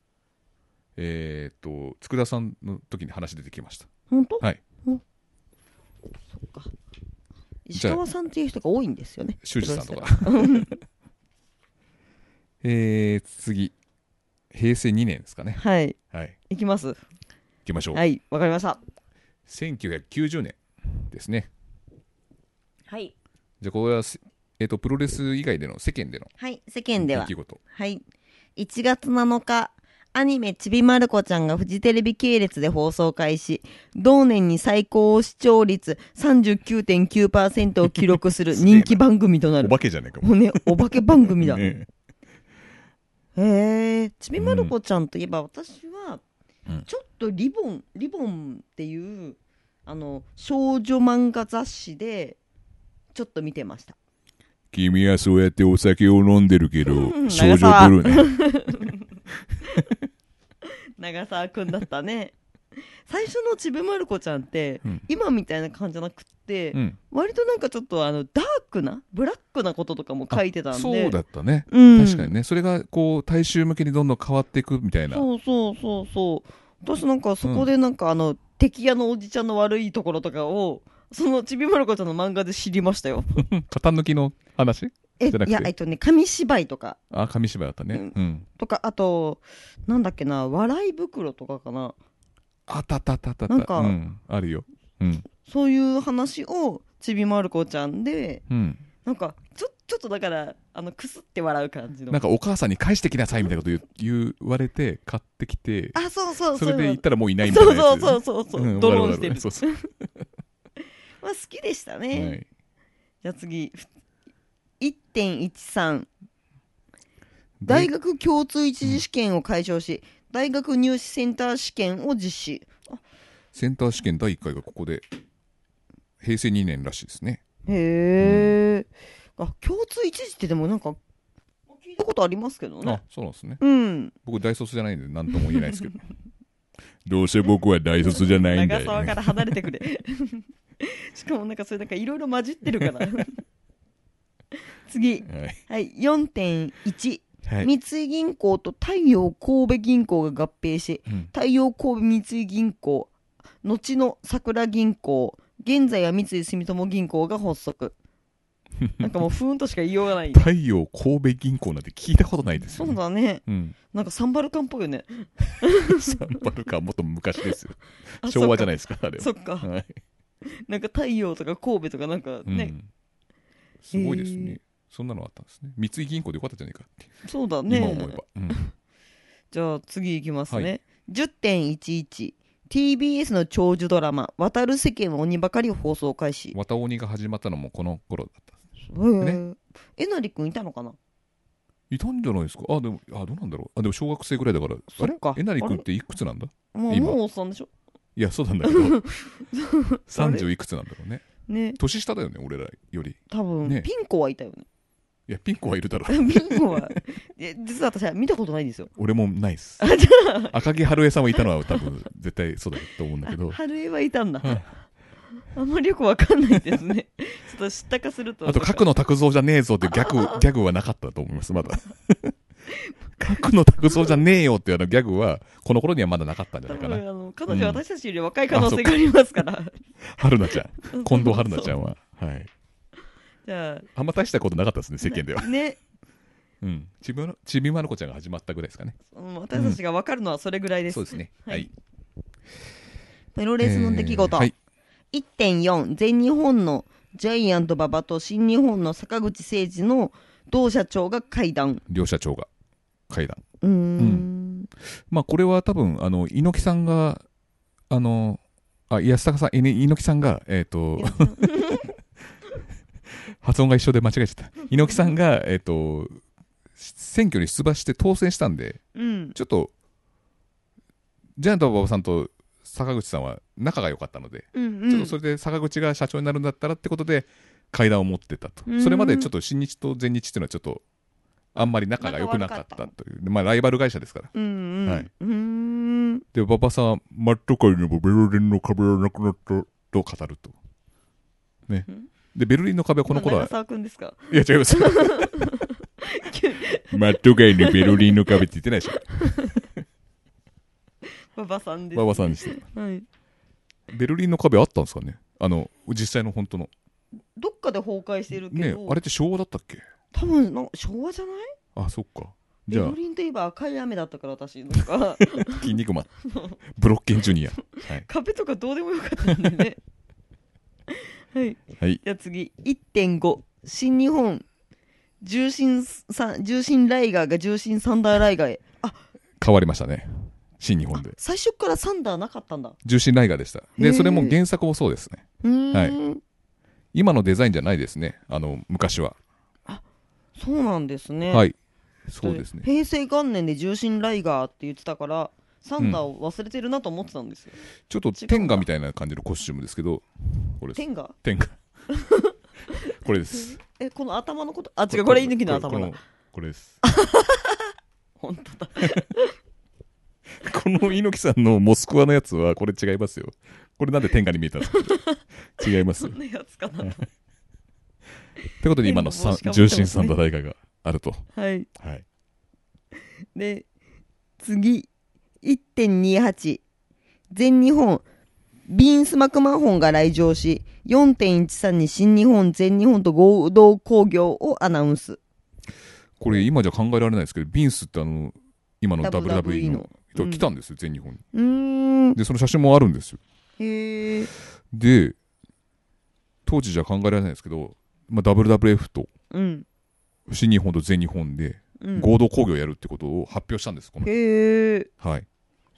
えーっと佃さんの時に話出てきました。本当？はい。そっか石川さんっていう人が多いんですよね。修二さんとか。えー、次。平成2年ですかね。はい。はい。いきます。行きましょう、はいわかりました。1990年ですね。はい。じゃあこれはせえーっとプロレス以外での世間でのはい世間では。出来事。はい。1月7日アニメちびまる子ちゃんがフジテレビ系列で放送開始。同年に最高視聴率39.9%を記録する 人気番組となる。お化けじゃねえかもう。ねお化け番組だ。ねへえちびまる子ちゃんといえば私はうん。ちょっとリボンリボンっていうあの少女漫画雑誌でちょっと見てました。君はそうやってお酒を飲んでるけどうん。少女取るね 長澤くんだったね。最初のちびまる子ちゃんって、うん。今みたいな感じじゃなくって、うん。割となんかちょっとあのダークなブラックなこととかも書いてたんで。そうだったね。うん。確かにね。それがこう大衆向けにどんどん変わっていくみたいな。そうそうそうそう。私なんかそこでなんかあの、敵屋のおじちゃんの悪いところとかをそのちびまる子ちゃんの漫画で知りましたよ。型抜きの話？えいやえっとね紙芝居とか。あ紙芝居だったね。うん。うん。とかあとなんだっけな笑い袋とかかな。あったたたたた。なんかうん。あるよ。うん。そういう話をちびまる子ちゃんでうん。なんかちょちょっとだからあのくすって笑う感じの。なんかお母さんに返してきなさいみたいなこと言う言われて買ってきてあそうそうそれでう行ったらもういないみたいそうなやつ。そうそうそうそう、んドローンしてる。そうそう。まあ好きでしたね、はい。じゃあ次1.13大学共通一次試験を解消し、大学入試センター試験を実施。センター試験第1回がここで平成2年らしいですね。へえ、あ共通一次ってでもなんか聞いたことありますけどあねそうなんですね。うん。僕大卒じゃないんで何とも言えないですけど。どうせ僕は大卒じゃないんだよ、ね、長沢から離れてくれ。しかもなんかそれなんかいろいろ混じってるから 次。はい。はい4.1はい、三井銀行と太陽神戸銀行が合併しうん。太陽神戸三井銀行後の桜銀行現在は三井住友銀行が発足。なんかもうふーんとしか言いようがない。太陽神戸銀行なんて聞いたことないですそうだね。うん。なんかサンバルカンっぽいよね。サンバルカンもっと昔ですよ。あ昭和じゃないいですかあれは。そっか。はい。なんか太陽とか神戸とかなんかね、うん、すごいですへねそんなのあったんですね。三井銀行でよかったじゃないかって、そうだね。今思えば、うん。じゃあ次いきますはね、10.11 TBS の長寿ドラマ「渡る世間は鬼ばかり」放送開始。綿鬼が始まったのもこの頃だったへええなりくんいたのかな？いたんじゃないですか？あでもあどうなんだろう。あでも小学生ぐらいだからそっか。あれ？えなり君っていくつなんだ？もう今。もうおっさんでしょ？いやそうなんだけど。30いくつなんだろうねね。年下だよね俺らより。多分、ね。ピンコはいたよね。いやピン子はいるだろ。う ピンコはい。や実は私は見たことないんですよ。俺もないっす。赤木春江さんもいたのは多分絶対そうだと思うんだけど。春江はいたんだ、うん。あんまりよくわかんないですね。ちょっと知ったかすると。あと角野卓造じゃねえぞってギャグギャグはなかったと思いますまだ角野卓造じゃねえよっていうあのギャグはこの頃にはまだなかったんじゃ多ないかな。分 あの彼女は私たちより若い可能性がありますから、春菜ちゃん。近藤春菜ちゃんは。はい。じゃあ。んま大したことなかったですね世間では。あね。うん。ちびまちびまる子ちゃんが始まったぐらいですかね。うん私たちがわかるのはそれぐらいです、そうですね。ははい。い、プロレスの出来事。えーはい。1.4全日本のジャイアント馬場と新日本の坂口誠二の同社長が会談。両社長が会談。うーんまあ、これは多分、あの、猪木さんが、あの、あ、安高さん、猪木さんが、えっ、と、発音が一緒で間違えちゃった。猪木さんが、えっ、と、選挙に出馬して当選したんで、うんちょっと、ジャイアント馬場さんと坂口さんは仲が良かったので、うんうんちょっとそれで坂口が社長になるんだったらってことで、会談を持ってたとう。んそれまでちょっと新日と全日っていうのはちょっと、あんまり仲が良くなかったという、まあライバル会社ですから。うんうん、はいうーんで、馬場さんは、マット界にもベルリンの壁はなくなったと語ると。ね。で、ベルリンの壁はこの頃は、今長澤くんですか？いや違います。マット界にベルリンの壁って言ってないでしょ。馬場さんです、馬場さんでした。はい、ベルリンの壁あったんですかねあの、実際の本当の。どっかで崩壊してるけねど、あれって昭和だったっけ多分なんか昭和じゃない？あ、そっか。じゃあベル、リンといえば赤い雨だったから私なんか筋肉マン。ブロッケンジュニア。はい。壁とかどうでもよかったんでね はいはい。じゃあ次1.5新日本重心さ重心ライガーが重心サンダーライガーへあ変わりましたね。新日本で。最初からサンダーなかったんだ重心ライガーでした。で、それも原作もそうですね。うーん、今のデザインじゃないですね。あの、昔は。そうなんですねはい。そうですね。平成元年で重心ライガーって言ってたからサンダーを忘れてるなと思ってたんですよ、ちょっと天下みたいな感じのコスチュームですけど、これ。天が天下。これです。えこの頭のこと？あ違うこれ猪木の頭だこれです。本当だこの猪木さんのモスクワのやつは、これ違いますよ。これなんで天下に見えたんですか違いますよ。そんなやつかなってことで今の重心サンダー大会があると。はいはい。で次1.28全日本ビンス・マクマホンが来場し4.13に新日本全日本と合同興行をアナウンスこれ今じゃ考えられないですけど、ビンスってあの、今の WWE のの人うん来たんですよ、全日本に。うーんで、その写真もあるんですよ。へえで、当時じゃ考えられないですけど、まあ、WWF とうん。新日本と全日本でうん。合同興行やるってことを発表したんです、このへえはい。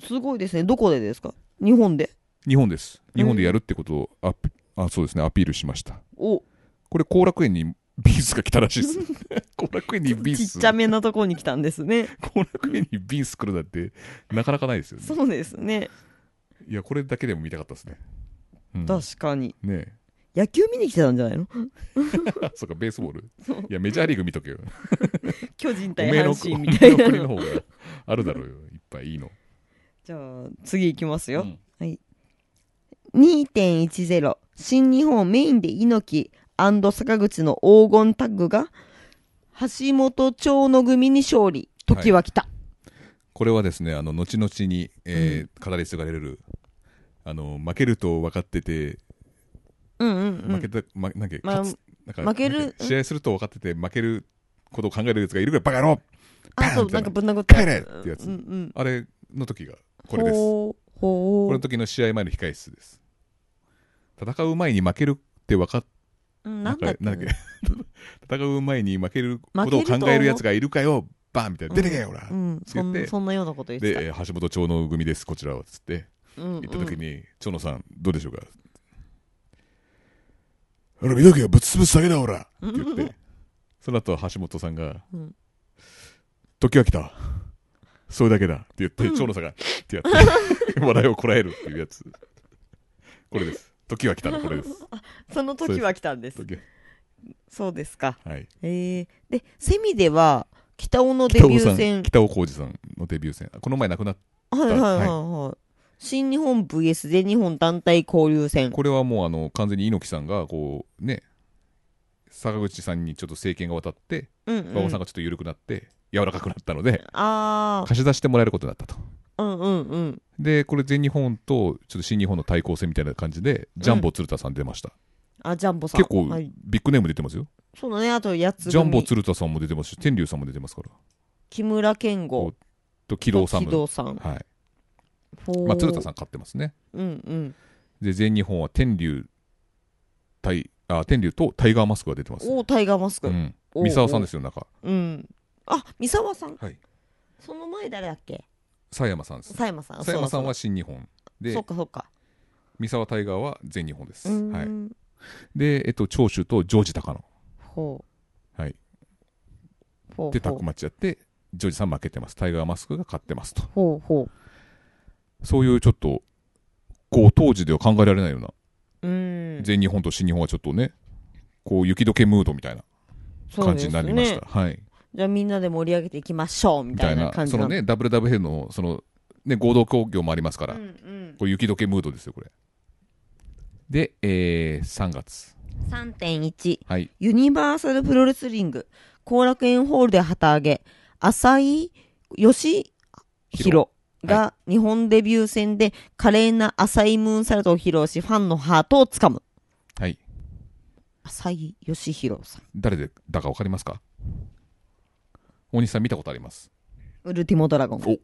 すごいですね。どこでですか？日本で？日本です。日本でやるってことをアピあそうですね、アピールしました。お。これ、後楽園にビースが来たらしいです。後楽園にビース。ちっちゃめなとこに来たんですね。後楽園にビース来るなんて、なかなかないですよね。そうですね。いや、これだけでも見たかったですね。うん、確かに。ね野球見に来てたんじゃないの？え。そうか、ベースボール。いや、メジャーリーグ見とけよ。巨人対阪神みたいおめえのの方があるだろうよ。いっぱいいいの。じゃあ次いきますよ、うんはい2.10新日本メインで猪木坂口の黄金タッグが橋本長野組に勝利時は来た、これはですね、あの、後々に、えー語り継がれる、あの、負けると分かってて、うん、うんうん。負けた、ま、なんか、まあ勝つなんか負ける試合すると分かってて、負けることを考えるやつがいるから、バカ野郎あそうなんかぶん殴った帰れってやつ。うんうん。あれの時が、これです。この時の試合前の控え室です。戦う前に負けるって分かっうんなんだっけ？戦う前に負けることを考えるやつがいるかよ、バーンみたいな、出てけよ、ほら。うん。そんなようなこと言ってた。で、えー橋本長野組です、こちらは、つって、うんうん。行った時に、長野さん、どうでしょうか？ほら、見とけよ、ぶっ潰すだけだ、ほら。って言って、その後、橋本さんが、うん。時は来た。それだけだ。って言って、長野さんが、ってやって、笑いをこらえるっていうやつ。これです。時は来たの、これです。その時は来たんです。時そうですか。はい。え。ー、でセミでは北尾のデビュー戦。北尾浩二さんのデビュー戦。この前亡くなっはいはいはい。はい、新日本 VS 全日本団体交流戦。これはもうあの、完全に猪木さんが、こう、ね、坂口さんにちょっと政権が渡って、うんうん。馬場さんがちょっと緩くなって、柔らかくなったので、あ貸し出してもらえることになったと。あうんうんうん。で、これ全日本とちょっと新日本の対抗戦みたいな感じで、ジャンボ鶴田さん出ました。あジャンボさん。結構はい、ビッグネーム出てますよ。そうだね。あとやつジャンボ鶴田さんも出てますし、天竜さんも出てますから。木村健吾。と、木戸さんさん。はい。まあ、鶴田さん勝ってますね。うんうん。で、全日本は天竜、対、あ、天竜とタイガーマスクが出てます。おータイガーマスク。うん。うん。お三沢さんですよ、中。あ、三沢さん？はい。その前誰だっけ？佐山さんです。佐山さん。佐山さんはそ新日本。うでだ、そうかそうか。三沢タイガーは全日本です。はい。で、えっと、長州とジョージ高野。ほう。はい。ほう。で、タッグマッチやって、ジョージさん負けてます。タイガーマスクが勝ってますと。ほうほそういうちょっと、こう、当時では考えられないような、う。ん。全日本と新日本はちょっとね、こう、雪解けムードみたいな感じになりました。そうですねはい。じゃあみんなで盛り上げていきましょうみたいみたいな、な感じなそのね、WWF の、その、ね、合同興行もありますから、うんうん。こう雪解けムードですよ、これ。で、えー、3月。3.1はい。ユニバーサルプロレスリング後楽園ホールで旗揚げ浅井義弘が日本デビュー戦で華麗な浅井ムーンサルトを披露しファンのハートをつかむ。はい。浅井義弘さん。誰でだかわかりますか？大西さん見たことあります？ウルティモドラゴン。お。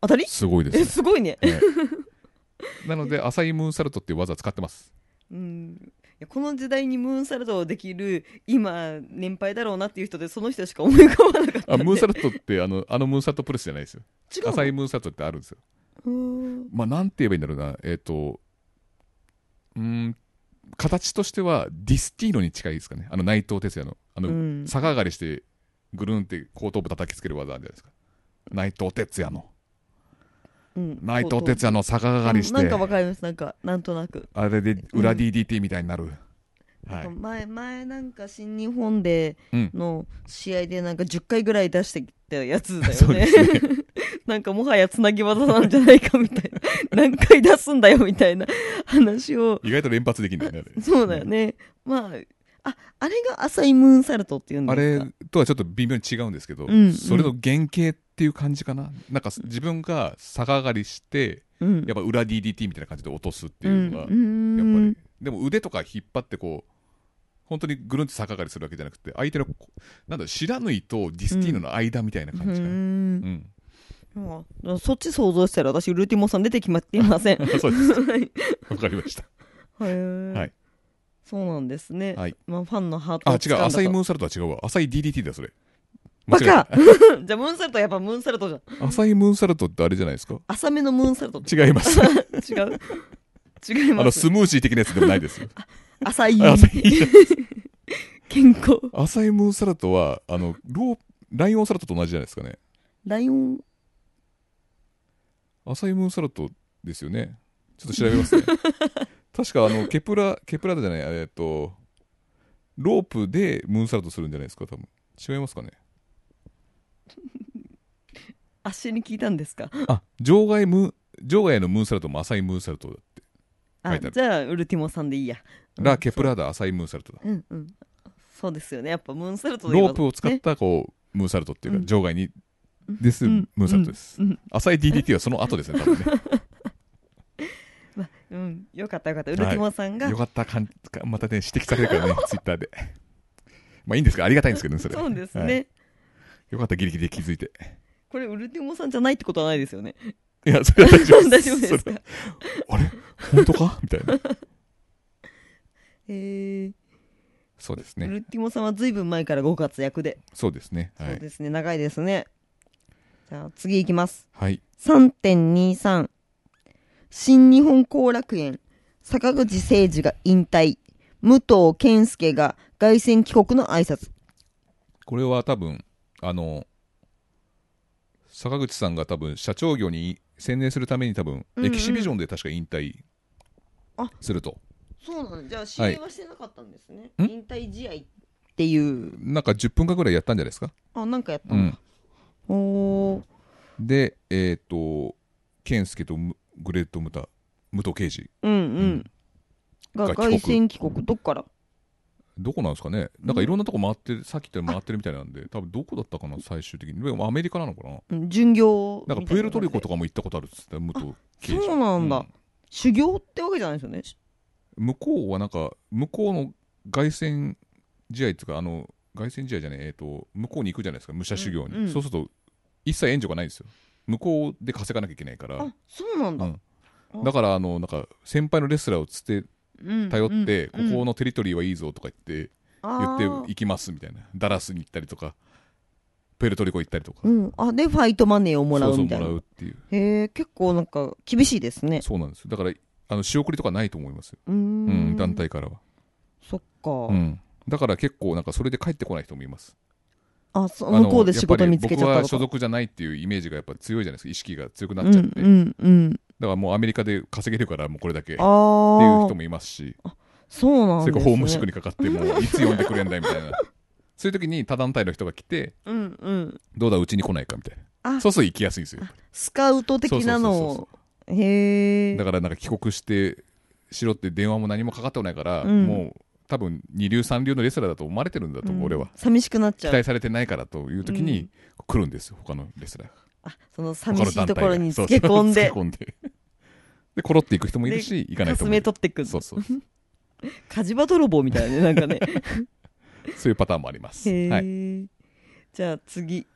当たり？すごいですえね。すごいね。はい なので、アサイムーンサルトっていう技使ってます。うん。いやこの時代にムーンサルトをできる今年配だろうなっていう人でその人しか思い浮かばなかったあ、ムーンサルトって、あの、あのムーンサルトプレスじゃないですよ。違うの？アサイムーンサルトってあるんですよ。まあ、なんて言えばいいんだろうな。えっ、と、うーん、形としてはディスティーノに近いですかね。あの、内藤哲也の。あの、うん逆上がりして、ぐるんって後頭部叩きつける技あるじゃないですか。内藤哲也の。うん。内藤哲也の逆上がりして。なんか、わかります。なんかなんとなく。あれで裏 DDT みたいになる。はい。前前なんか新日本でうん。の試合でなんか10回ぐらい出してきたやつだよね。ね。なんかもはやつなぎ技なんじゃないかみたいな。何回出すんだよみたいな話を。意外と連発できるんだよね。そうだよね。まあああれが浅いムーンサルトっていうんであすかれとはちょっと微妙に違うんですけど、うん。それの原型っていう感じかな。なんか自分が逆上がりして、うんやっぱ裏 DDT みたいな感じで落とすってういうのが、んやっぱり。でも腕とか引っ張ってこう、本当にぐるんと逆上がりするわけじゃなくて、相手のこ、なんだろう、白縫いとディスティーノの間みたいな感じかな。うんうん。うんそっち想像したら私ウルティモさん出てきまっていません そうです。は いわかりました。へーはいそうなんですね、はいまあ、ファンのハートあ、違う、浅いムーンサルトは違うわ。浅い DDT だ、それ。バカえ じゃあムーンサルトはやっぱムーンサルトじゃんた浅いムーンサルトってあれじゃないですか？浅めのムーンサルト違います。違う違いあの、ますスムージー的なやつでもないですよ。浅いあ浅い 健康浅いムーンサルトは、あの、ロー、ライオンサルトと同じじゃないですかね。ライオン浅いムーンサルトですよね。ちょっと調べますね。確かあの、ケプラ、ケプラじゃない、えっと、ロープでムーンサルトするんじゃないですか、多分。違いますかね。足に聞いたんですかあ、場外ム、場外のムーンサルトも浅いムーンサルトだって。書いてあるじゃあウルティモさんでいいやラ・ケプラーダ浅いムーンサルトだ。うんうんそうですよねやっぱムーンサルトロープを使った、こう、ムーンサルトっていうか、うん場外に、です、うんムーンサルトです。浅い DDT はその後ですね、多分ね。うんよかったよかったウルティモさんが、よかったかん、またね、指摘されるからね、ツイッターで。まあいいんですけど、ありがたいんですけどね、それ。そうですね、はいよかった、ギリギリで気づいて。これウルティモさんじゃないってことはないですよねいや、それは大丈夫です。大丈夫ですか？それあれ？本当か？みたいな。えーウそうですね。ルティモさんはずいぶん前からご活躍で、そうですね。はい。そうですね長いですねじゃあ次いきますはい。3.23新日本後楽園坂口誠二が引退武藤健介が凱旋帰国の挨拶これは多分、あの、坂口さんが多分、社長業に専念するために多分、うんうんエキシビジョンで確か引退あ。すると。そうなんだ。じゃあ試はい合はしてなかったんですね、ん引退試合っていう。なんか10分間ぐらいやったんじゃないですか？あなんかやったうん。だ、おー。で、えっ、と、健介とムグレート・ムタ、武藤刑事。うんうん、うん。が凱旋帰国どっから？どこなんですかね？なんかいろんなとこ回ってる、さっき言ったように回ってるみたいなんで、多分どこだったかな、最終的に。でもアメリカなのかな？うん巡業なんかプエルトリコとかかも行ったことあるっつって、武藤刑事。そうなんだ、う修行ってわけじゃないですよね？向こうはなんか、向こうの凱旋試合っていうか、あの、凱旋試合じゃねえ、えっ、と、向こうに行くじゃないですか、武者修行に。うんうん。そうすると、一切援助がないんですよ。向こうで稼がなきゃいけないから。あ、そうなんだ。うん。だからあのなんか先輩のレスラーをつってうん頼って、うん。ここのテリトリーはいいぞとか言って、言って行きますみたいな。ダラスに行ったりとかプエルトリコ行ったりとか、うん。あ、で、ファイトマネーをもらそうそううみたいな。もらうっていう。へえ、結構なんか厳しいですね。そうなんです。よだからあの仕送りとかないと思いますよ、うーうんん。団体からは、そっか。うん、だから結構なんかそれで帰ってこない人もいます。あ、そあの向こうで仕事見つけちゃっ僕は所。属じゃないっていうイメージがやっぱ強いじゃないですか。意識が強くなうっちゃって、ん、うん、うん。だからもうアメリカで稼げるからもうこれだけっていう人。もいますし。そうなんですね。それからホームシックにかかってもういつ呼んでくれんだみたいな。そういう時に他団体の人が来てうん、うん。どうだうちに来ないかみたいな。あ。そうすると行きやすいんですよ。スカウト的なのそうそうを。へえ。だからなんか帰国してしろって電話も何もかかってこないから、うん。もう多分二流三流のレスラーだと思われてるんだと思う、うん。俺は。寂しくなっちゃう。期待されてないからという時に来るんですよ他のレスラー。があ、その寂しいところにつけ込んでででコロっていく人もいるし行かないかすめ人もいる。取ってくる。そうそう。火事場泥棒みたいなね、なんかね。そういうパターンもあります。へえ、はい、じゃあ次、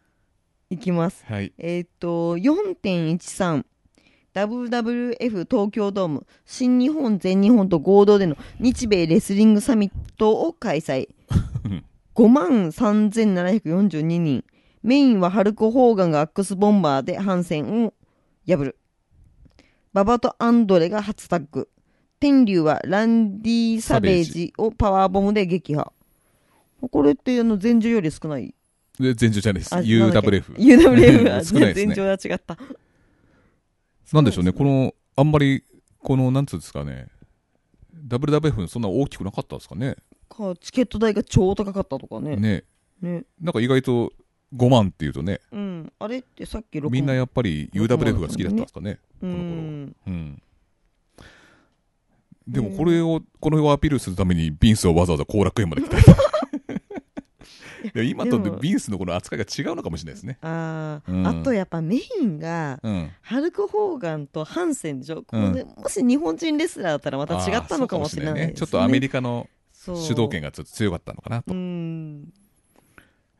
いきます。はい、えっ、と、4.13。WWF 東京ドーム。新日本全日本と合同での日米レスリングサミットを開催。5万3742人。メインはハルク・ホーガンがアックスボンバーでハンセンを破るババとアンドレが初タッグ。天竜はランディ・サベージをパワーボムで撃破。これってあの前十より少ない。で全場じゃないです。あ UWF UWF が少ないですね。前場は違った。なんでしょうね。このあんまりこのなんつうんですかね。WWF そんな大きくなかったですかね。かチケット代が超高かったとかね。ね。ね。なんか意外と5万っていうとね。うん。あれってさっき6みんなやっぱり UWF が好きだったんですかね。うこの頃。ん。うん。でもこれを、この辺をアピールするためにビンスはわざわざ後楽園まで来た。今とビンスのこの扱いが違うのかもしれないですね。あー、うん。あとやっぱメインがうん。ハルク・ホーガンとハンセンでしょ、これもし日本人レスラーだったらまた違ったのかもしれないね。ですね。ちょっとアメリカの主導権がちょっと強かったのかなと、うん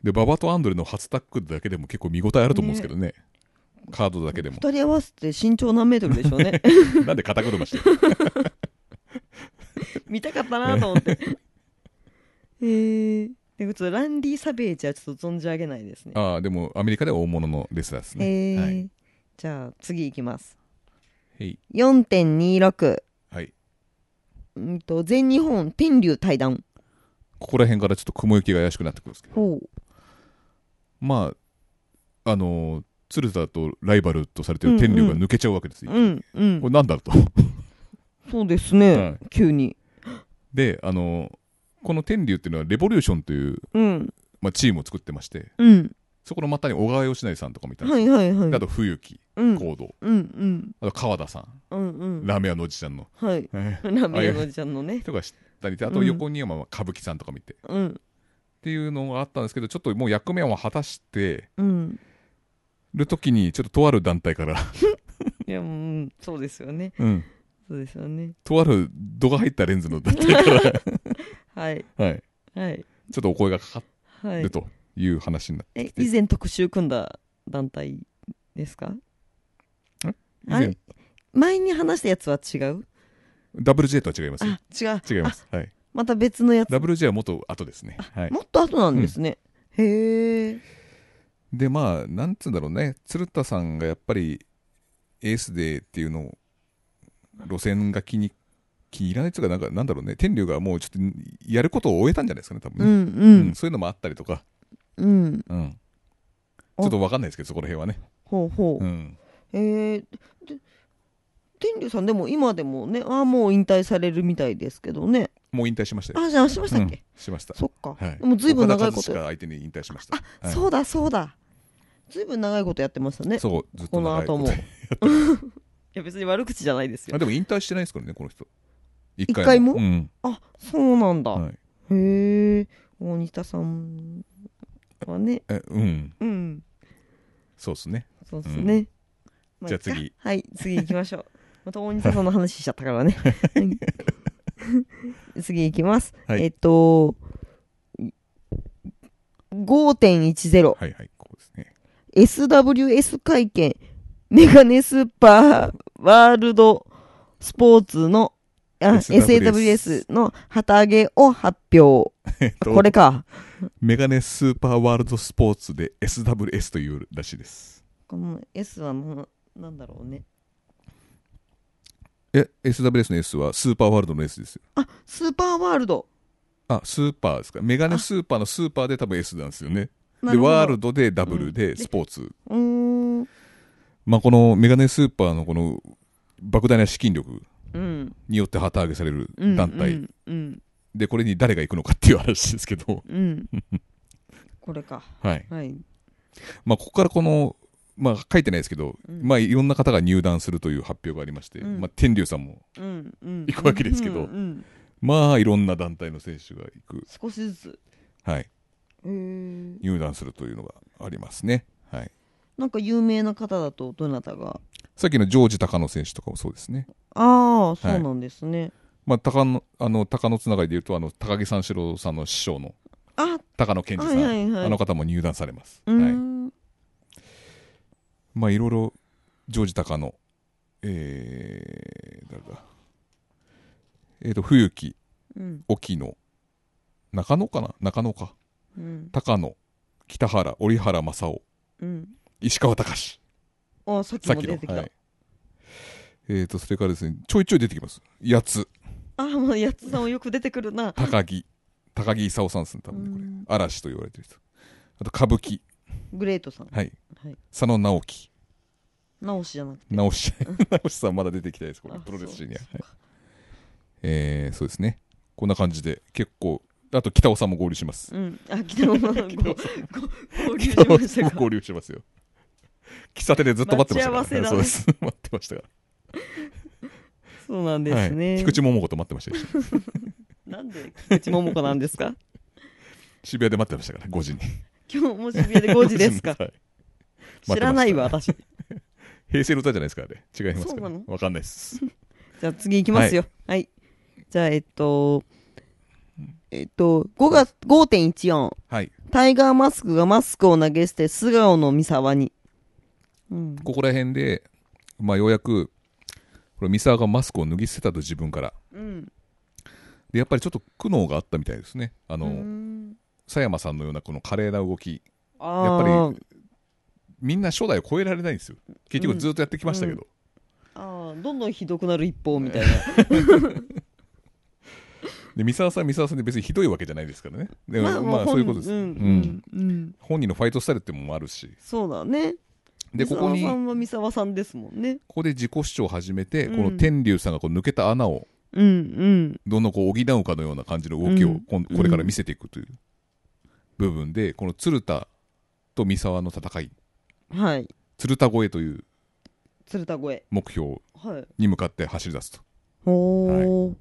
でババとアンドレの初タックルだけでも結構見応えあると思うんですけどね。カードだけでも。二人合わせて身長何メートルでしょうね。なんで肩車してる 見たかったなと思って。へえで普通ランディ・サベージはちょっと存じ上げないですね。ああでもアメリカでは大物のレスラーですね。へえ、はい。じゃあ次いきます。へい。4.26はい。うんと全日本天竜対談。ここら辺からちょっと雲行きが怪しくなってくるんですけど。ほうまああのー鶴田とライバルとされてる天竜が抜けちゃうわけですよ、うんうんこれなんだろうと。そうですね、はい。急に。であのーこの天竜っていうのはレボリューションという、うん。まあ、チームを作ってましてうん。そこの股に小川義成さんとかもいたんですよ、はいはいはい。であと冬木うん。行動。うんうん。あと川田さん、うんうん。ラーメン屋のおじちゃんの、はい。えラーメン屋のおじちゃんのね。人が知ったりであと横にはまあ歌舞伎さんとか見て、っうんていうのがあったんですけどちょっともう役目を果たしてうん。る時にちょっととある団体から、いやもううんそうですよね。うん、そうですよね。とある度が入ったレンズの団体から、はい。はい、はい。ちょっとお声がかかはい。るという話になってえきて、以前特集組んだ団体ですか？以あ前れ前？に話したやつは違う？WJ とは違いますよ。あ違う。違います、はい、また別のやつ。WJ はもっと後ですね、はい、もっと後なんですね、へえでまあなんつうんだろうね。鶴田さんがやっぱりエースでっていうのを路線が気に気に入らないっていうかなんかなんだろうね。天竜がもうちょっとやることを終えたんじゃないですかね多う分ね、んうん。そういうのもあったりとか、うん。うん、ちょっと分かんないですけどそこら辺はね、ほうほう、うん、へえで天竜さんでも今でもねああもう引退されるみたいですけどねもう引退しましたよ、あじゃあしましたっけ、うん。しました。そっか、はい。でも随分長いこと。相手に引退しました。はい。そうだそうだ。ずいぶん長いことやってましたね。そうずっことの長いこと後も。いや別に悪口じゃないですよ。あでも引退してないですからねこの人。一一回も？うん。あそうなんだ、はい、へえ大仁田さんはね。えうん。うん。そうですね。そうですね、まじゃあ次。はい次行きましょう。また大仁田さんの話しちゃったからね 次行きます、はいえっと5.10はいはいこうですね SWS 会見メガネスーパーワールドスポーツの SAWS の旗揚げを発表。えっとこれか。メガネスーパーワールドスポーツで SWS というらしいです。この S はもうなんだろうね。え、SWS の S はスーパーワールドの S ですよ。あ、スーパーワールド。あ、スーパーですか。メガネスーパーのスーパーで多分 S なんですよね。で、ワールドでダブルでスポーツ。うーん。まあ、このメガネスーパーのこの莫大な資金力うん。によって旗揚げされるうん。団体。うん。うん。で、これに誰が行くのかっていう話ですけど。うん。これか。はい。はい。まあ、ここからこの、まあ、書いてないですけど、うんまあ、いろんな方が入団するという発表がありまして、うんまあ、天竜さんも。行くわけですけどまあ、いろんな団体の選手が行く、少しずつ。はい。入団するというのがありますね。はい。なんか有名な方だとどなたが？さっきのジョージ高野選手とかもそうですね。ああ、そうなんですね。まあ、高野、あの、高野つながりで言うと、あの、高木三四郎さんの師匠のあ、高野健二さん、はいはいはいあの方も入団されます。はい。ん。まあ、いろいろ、ジョージ高野、えー、誰だ？えっ、と、冬木、うん。沖野、中野かな？中野か。うん。高野、北原、折原正雄、うん。石川隆。あ、さっきさっきのも出て。きた。はい。えっ、と、それからですね、ちょいちょい出てきます。八つ、あ、もうやつさんもよく出てくるな。高木、高木勲さんですね、多分ねこれうん。嵐と言われてる人。あと、歌舞伎、グレートさん。はい。はい。佐野直樹、直しじゃなくて。直し、直しさんまだ出てきたいです、これ。あプロレス誌には。そえー、そうですね。こんな感じで、結構、あと、北尾さんも合流します。うん。あ、北野さん、ご 北尾さん合流しましたか？合流しますよ。喫茶店でずっと待ってましたから。待ち合わせだねそうです。待ってましたかそうなんら。ですね。はい。菊池桃子と待ってましたしなんで菊池桃子なんですか？渋谷で待ってましたから、5時に。今日も渋谷で5時ですか？はい知らないわ、私。平成の歌じゃないですか、あれ。違いますから。そうなの？わかんないです。じゃあ次行きますよ。はい。じゃあ、えっと、えっと、5月、5.14。はい。タイガーマスクがマスクを投げ捨て素顔の三沢に。うん。ここら辺で、まあ、ようやく、これ、三沢がマスクを脱ぎ捨てたと自分から。うん。で、やっぱりちょっと苦悩があったみたいですね。あうの、ん佐山さんのようなこの華麗な動き。あやっぱーり、みんな初代を超えられないんですよ。結局ずっとやってきましたけど。あー、どんどんひどくなる一方みたいな。で、三沢さん、三沢さんで別にひどいわけじゃないですからね。でまあ、もそういうことです。うん。ううんん。うん。本人のファイトスタイルってもあるし。そうだね。で、ここに、こ三沢さんは三沢さんですもんね。こで自己主張を始めて、うんこの天竜さんがこう抜けた穴を、うんうん。どんどんこう補うかのような感じの動きをうんこんこれから見せていくという部分で、この鶴田と三沢の戦い、はい。鶴田越えという鶴田越え。目標はい。に向かって走り出すと。おー。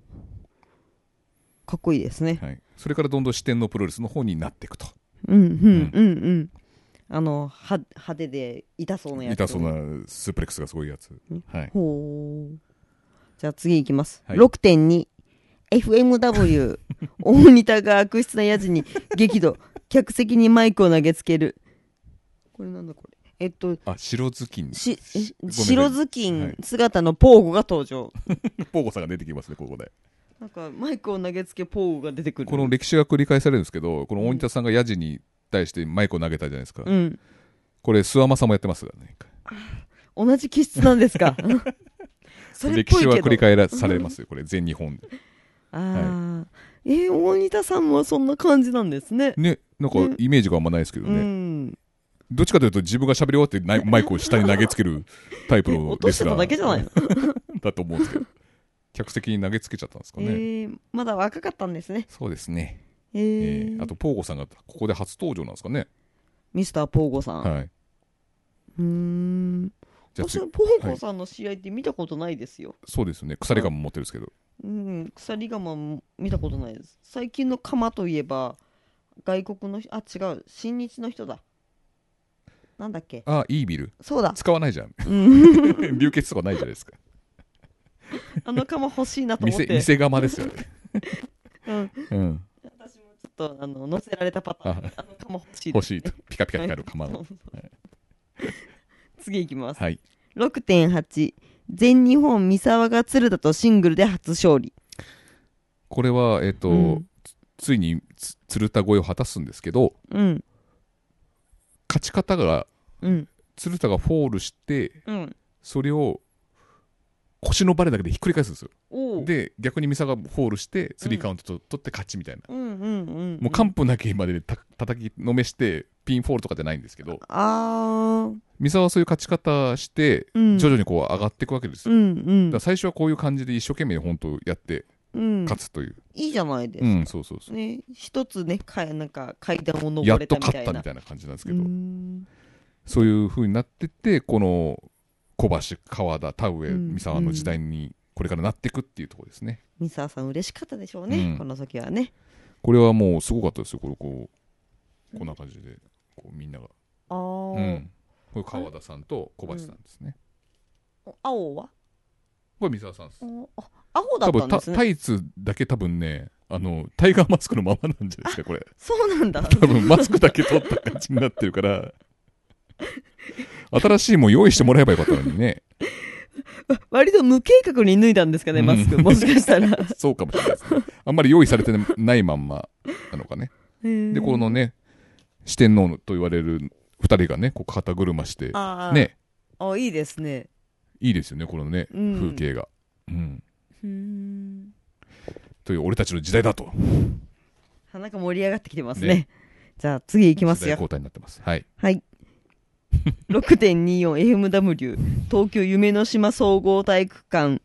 かっこいいですね。はい、それからどんどん四天王プロレスの方になっていくと。うんうんうんうん。あの、は派手で痛そうなやつ。痛そうなスープレックスがすごいやつ。はい。ほう。じゃあ次いきます。はい6.2。FMW。大仁田が悪質なやつに激怒。客席にマイクを投げつける。これなんだこれ。えっと、あ、白頭巾。し、えごめんなさい白頭巾姿のポーゴが登場。ポーゴさんが出てきますね、ここで。なんかマイクを投げつけポーゴが出てくる。この歴史が繰り返されるんですけど、この大仁田さんがヤジに対してマイクを投げたじゃないですか。うん。これ、諏訪間さんもやってますからね。同じ気質なんですか？歴史。は繰り返されますよ、これ、全日本で。ああ、えー、大仁田さんもそんな感じなんですね。ね、なんかイメージがあんまないですけどうね。ん。どっちかというと自分が喋り終わってない マイクを下に投げつけるタイプのレスラーだけじゃないの、だと思うんですけど。客席に投げつけちゃったんですかね。えー、まだ若かったんですね。そうですね。ええーーあと、ポーゴさんがここで初登場なんですかね。ミスターポーゴさん。はい。うーん。私はポーゴさんの試合って見たことないですよ。そうですよね。鎖鎌も持ってるんですけど。うん、鎖釜も見たことないです。最近の釜といえば、外国の人、あ、違う、新日の人だ。なんだっけ？あ、イービル。そうだ。使わないじゃん。うん。流血とかないじゃないですか。あの釜欲しいなと思っ店、て。店釜ですよね。うん。うん。私もちょっと、あの、乗せられたパターン。ああの釜欲しいです。欲しいと。ピカピカ光る釜の。次いきます。はい。6.8全日本三沢が鶴田とシングルで初勝利これは、えっ、と、うんついにつ鶴田越えを果たすんですけど、うん勝ち方が、うん。鶴田がフォールして、うん。それを腰のバレだけでひっくり返すんですよ。で、逆にミサがフォールして、スリーカウントと取って勝ちみたいな。うんうんうんもう完封なきまででた叩きのめして、ピンフォールとかじゃないんですけど、ミサはそういう勝ち方して、うん。徐々にこう上がっていくわけですうよ。んうん。だから最初はこういう感じで一生懸命本当やってうん勝つという。いいじゃないですか、うん、そうそうそう。ね一つねかなんか階段をれっとたみたいな勝ったみたいな感じなんですけど、そういう風になってって、この小橋、川田、田植、うん三沢の時代にこれからなっていくっていうところですね。三沢さん嬉しかったでしょうね、うんこの時はねこれはもうすごかったですよ、これこう、こんな感じで、こうみんなが。あー、うん。これ川田さんと小橋さんですね。青は？これ三沢さんです。あ青だ多分タったんですねタイツだけ多分ね、あの、タイガーマスクのままなんじゃないですか、これ。そうなんだ多分マスクだけ取った感じになってるから、新しいもん用意してもらえばよかったのにね。割と無計画に脱いだんですかね、マスク。うんもしかしたら。そうかもしれないですね。あんまり用意されてないまんまなのかね。で、でこの、ね、四天王と言われる二人がね、こう肩車して、ね、あ、いいですね。いいですよね、このね、うん風景が。うん。うーん。という俺たちの時代だと。なんか盛り上がってきてますね。ねじゃあ次行きますよ。交代になってます。はい。はい。6.24FMW 東京夢の島総合体育館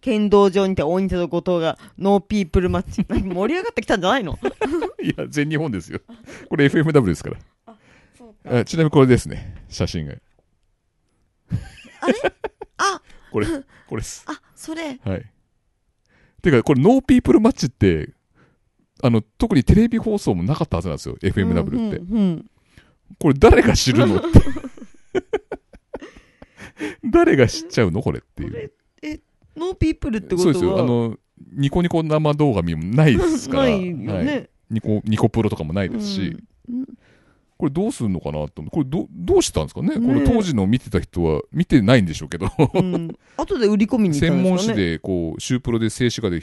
剣道場にて大仁田と後藤がノーピープルマッチ。盛り上がってきたんじゃないの？いや、全日本ですよ。これ FMW ですから。そうあちなみにこれですね、写真が。あこれ、これです。あ、それ。はい。てか、これノーピープルマッチって、あの、特にテレビ放送もなかったはずなんですよ、FMW って。うんうんうんこれ誰が知るのって。誰が知っちゃうの？これっていう。え、ノーピープルってことは？そうですよ。あの、ニコニコ生動画見もないですから。ないよね。はいニコ、ニコプロとかもないですし、うんこれどうするのかなと思って、これど、どうしてたんですかねねこれ当時の見てた人は見てないんでしょうけど、うん。後で売り込みに行ったん専門誌でこう、シュープロで静止画で、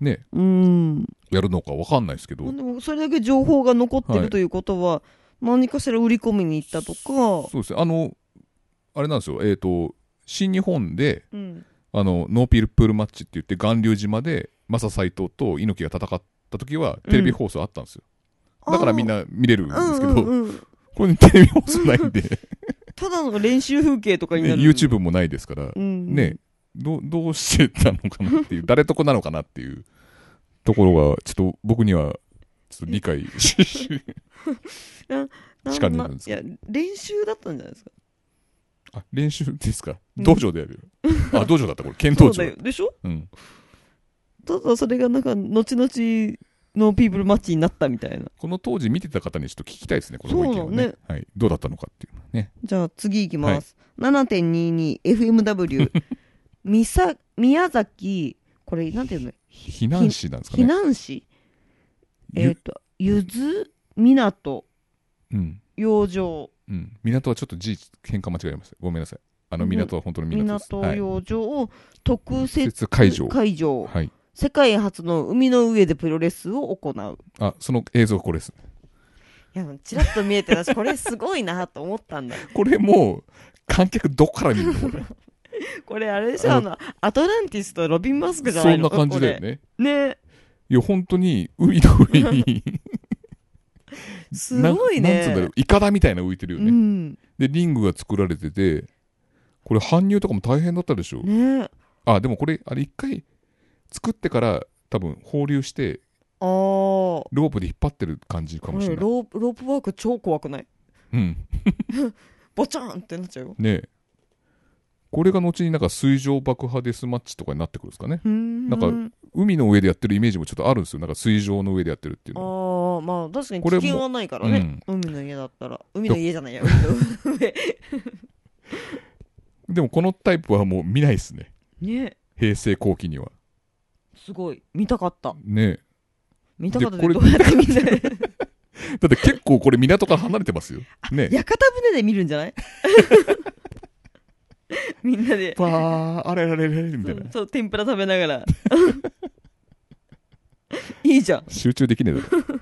ね、うん。やるのかわかんないですけど、でもそれだけ情報が残ってはいるということは、何かしら売り込みに行ったとか、そうですね。あの、あれなんですよ。えっ、と、新日本で、うん。あの、ノーピールプールマッチって言って、巌流島で、マサ斎藤と猪木が戦った時は、テレビ放送あったんですよ。だからみんな見れるんですけど、うんうんうんこれテレビ放送ないんで、ただの練習風景とかにねなる。YouTube もないですから、うん、ね、どう、どうしてたのかなっていう、誰とこなのかなっていうところが、ちょっと僕には、ちょっと理解し、な地下にいるんですかいや、練習だったんじゃないですか？あ、練習ですか？うん道場でやる。あ、道場だった、これ。剣道場。でしょ？うん。ただそれがなんか、後々、ノーピープルマッチになったみたいな。この当時見てた方にちょっと聞きたいですね、このご意見をね。はい。どうだったのかっていうのね。じゃあ次行きます。7.22FMW。みさ、宮崎、これ、なんていうの避難士なんですか避ね。難市ゆえっ、と、ゆず、港、うん。洋上、うん。港はちょっと字、変換間違えました。ごめんなさい。あの、港は本当の港です。港はい。洋上を特設設会場。会場、はい。世界初の海の上でプロレスを行う。あ、その映像がこれです。いや、ちらっと見えてたし、これすごいなと思ったんだ。これもう、観客どっから見るの？これ。これあれでしょ、ああの、アトランティスとロビン・マスクじゃないの？そんな感じだよね。ね。いや、本当に、海の上に、すごいね。ななんつうんだろう、イカダみたいなの浮いてるよね。うん。で、リングが作られてて、これ搬入とかも大変だったでしょ？ねあ、でもこれ、あれ一回作ってから多分放流して、ああ。こロープで引っ張ってる感じかもしれない。れロープ、ロープワーク超怖くない？うん。ボチャーンってなっちゃうよ。ねえこれが後になんか水上爆破デスマッチとかになってくるんですかね。ななんか海の上でやってるイメージもちょっとあるんですよ。なんか水上の上でやってるっていうのは。ああ、まあ確かにこれも危険はないからね。海の家だったら。海の家じゃないや、海の上。でもこのタイプはもう見ないですね。ね平成後期には。すごい。見たかった。ね見たかったでこれでどうやって見 だって結構これ港から離れてますよ。ねえ屋形船で見るんじゃない？みんなで、パー、あれあれあれみたいな。そう、天ぷら食べながら。いいじゃん。集中できねえだろ。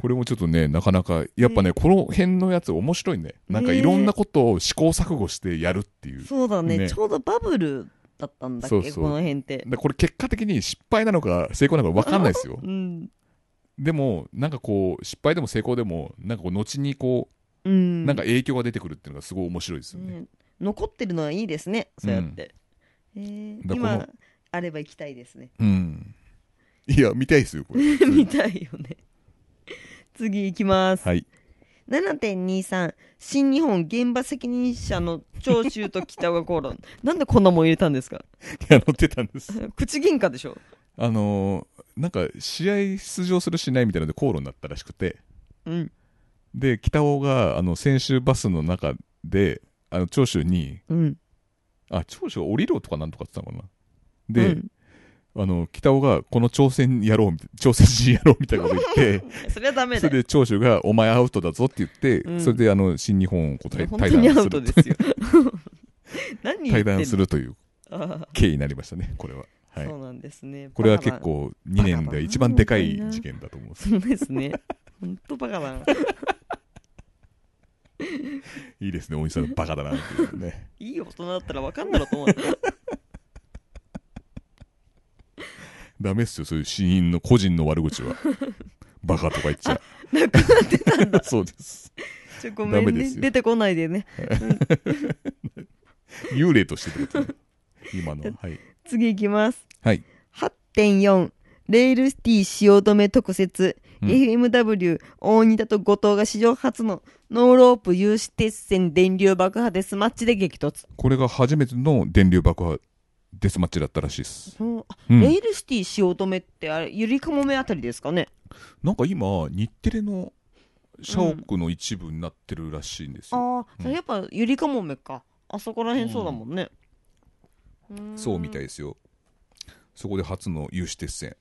これもちょっとね、なかなか、やっぱね、この辺のやつ面白いね。なんかいろんなことを試行錯誤してやるっていう。そうだねねちょうどバブルだったんだっけ？そうそうこの辺って。でこれ結果的に失敗なのか成功なのか分かんないですよ。うん。でも、なんかこう、失敗でも成功でも、なんかこう、後にこうう、ん。なんか影響が出てくるっていうのがすごい面白いですよね。ね残ってるのはいいですね、そうやって。えーだからこ今、あれば行きたいですね。うん。いや、見たいですよ、これ。見たいよね。次行きます。はい。7.23新日本現場責任者の長州と北岡口論。なんでこんなもん入れたんですか？いや、乗ってたんです。口喧嘩でしょ？あのーなんか、試合出場するしないみたいなので口論になったらしくて、うん。で、北尾が、あの、選手バスの中で、あの、長州に、うん。あ、長州が降りろとかなんとかって言ったのかな。で、うんあの、北尾が、この挑戦やろうみたい、挑戦しやろうみたいなこと言って、それはダメだよ。それで長州が、お前アウトだぞって言って、うん。それであの、新日本をこう対談する、トですよ。対談するというあ経緯になりましたね、これは。はい。あそうなんですね。これは結構2年で一番でかい事件だと思うんです。そうですね。本当バカだな。いいですね、大西さんバカだなっていうね。いい大人だったら分かんだろうと思うダメっすよ、そういう死因の個人の悪口は。バカとか言っちゃ。なくなってたんだ そうです。ちょごめんね出てこないでね 幽霊としてってことね。今のは。はい。次いきますはい。8.4レールシティ汐留特設、うん FMW 大仁田と後藤が史上初のノーロープ有刺鉄線電流爆破デスマッチで激突、これが初めての電流爆破デスマッチだったらしいです。そう。あうん。レールシティ汐留ってあれゆりかもめあたりですかね？なんか今、日テレの社屋の一部になってるらしいんですよ。ああ、それやっぱゆりかもめか。あそこら辺そうだもんね、そうみたいですよ。そこで初の有刺鉄線。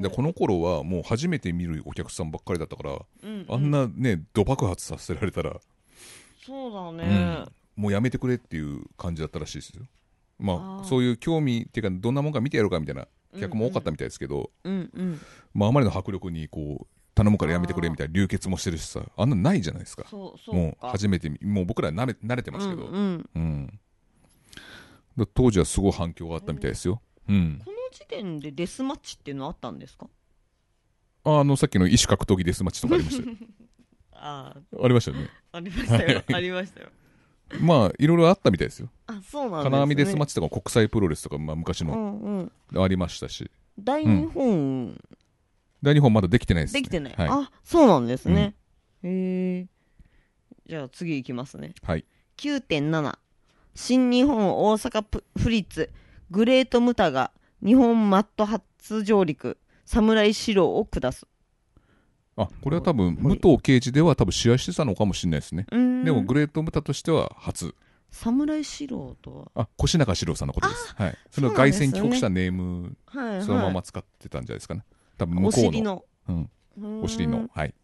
でこの頃はもう初めて見るお客さんばっかりだったから、うんあんなね、ド爆発させられたら、そうだうねん、もうやめてくれっていう感じだったらしいですよ。まあ、そういう興味っていうか、どんなもんか見てやろうかみたいな客も多かったみたいですけど、うんうん。まあ、あまりの迫力にこう頼むからやめてくれみたいな流血もしてるしさ、あんなのないじゃないですか。もうか。初めて見、もう僕ら慣れ慣れてますけど、うんうん。うん。だ当時はすごい反響があったみたいですよ。うん。この時点でデスマッチっていうのあったんですか？ああの、さっきの異種格闘技デスマッチとかありましたよ。あありましたよね。あありましたよ。ありましたよまあ、いろいろあったみたいですよ。あそうなんですね。金網デスマッチとか国際プロレスとか、まあ、昔うのんうん。ありましたし、大日本大日本まだできてないです、ね。できてない、はい。あそうなんですね、へえ。じゃあ次いきますね。はい。9.7新日本大阪プフリッツ。グレートムタが日本マット初上陸。侍四郎を下すあ、これは多分、武藤敬司では多分試合してたのかもしれないですね。でも、グレートムタとしては初。侍四郎とあ、越中史郎さんのことです。はい。その凱旋帰国したネーム、ははいはいそのまま使ってたんじゃないですかね。多分、向おこうの。尻のうん。お尻の。はい。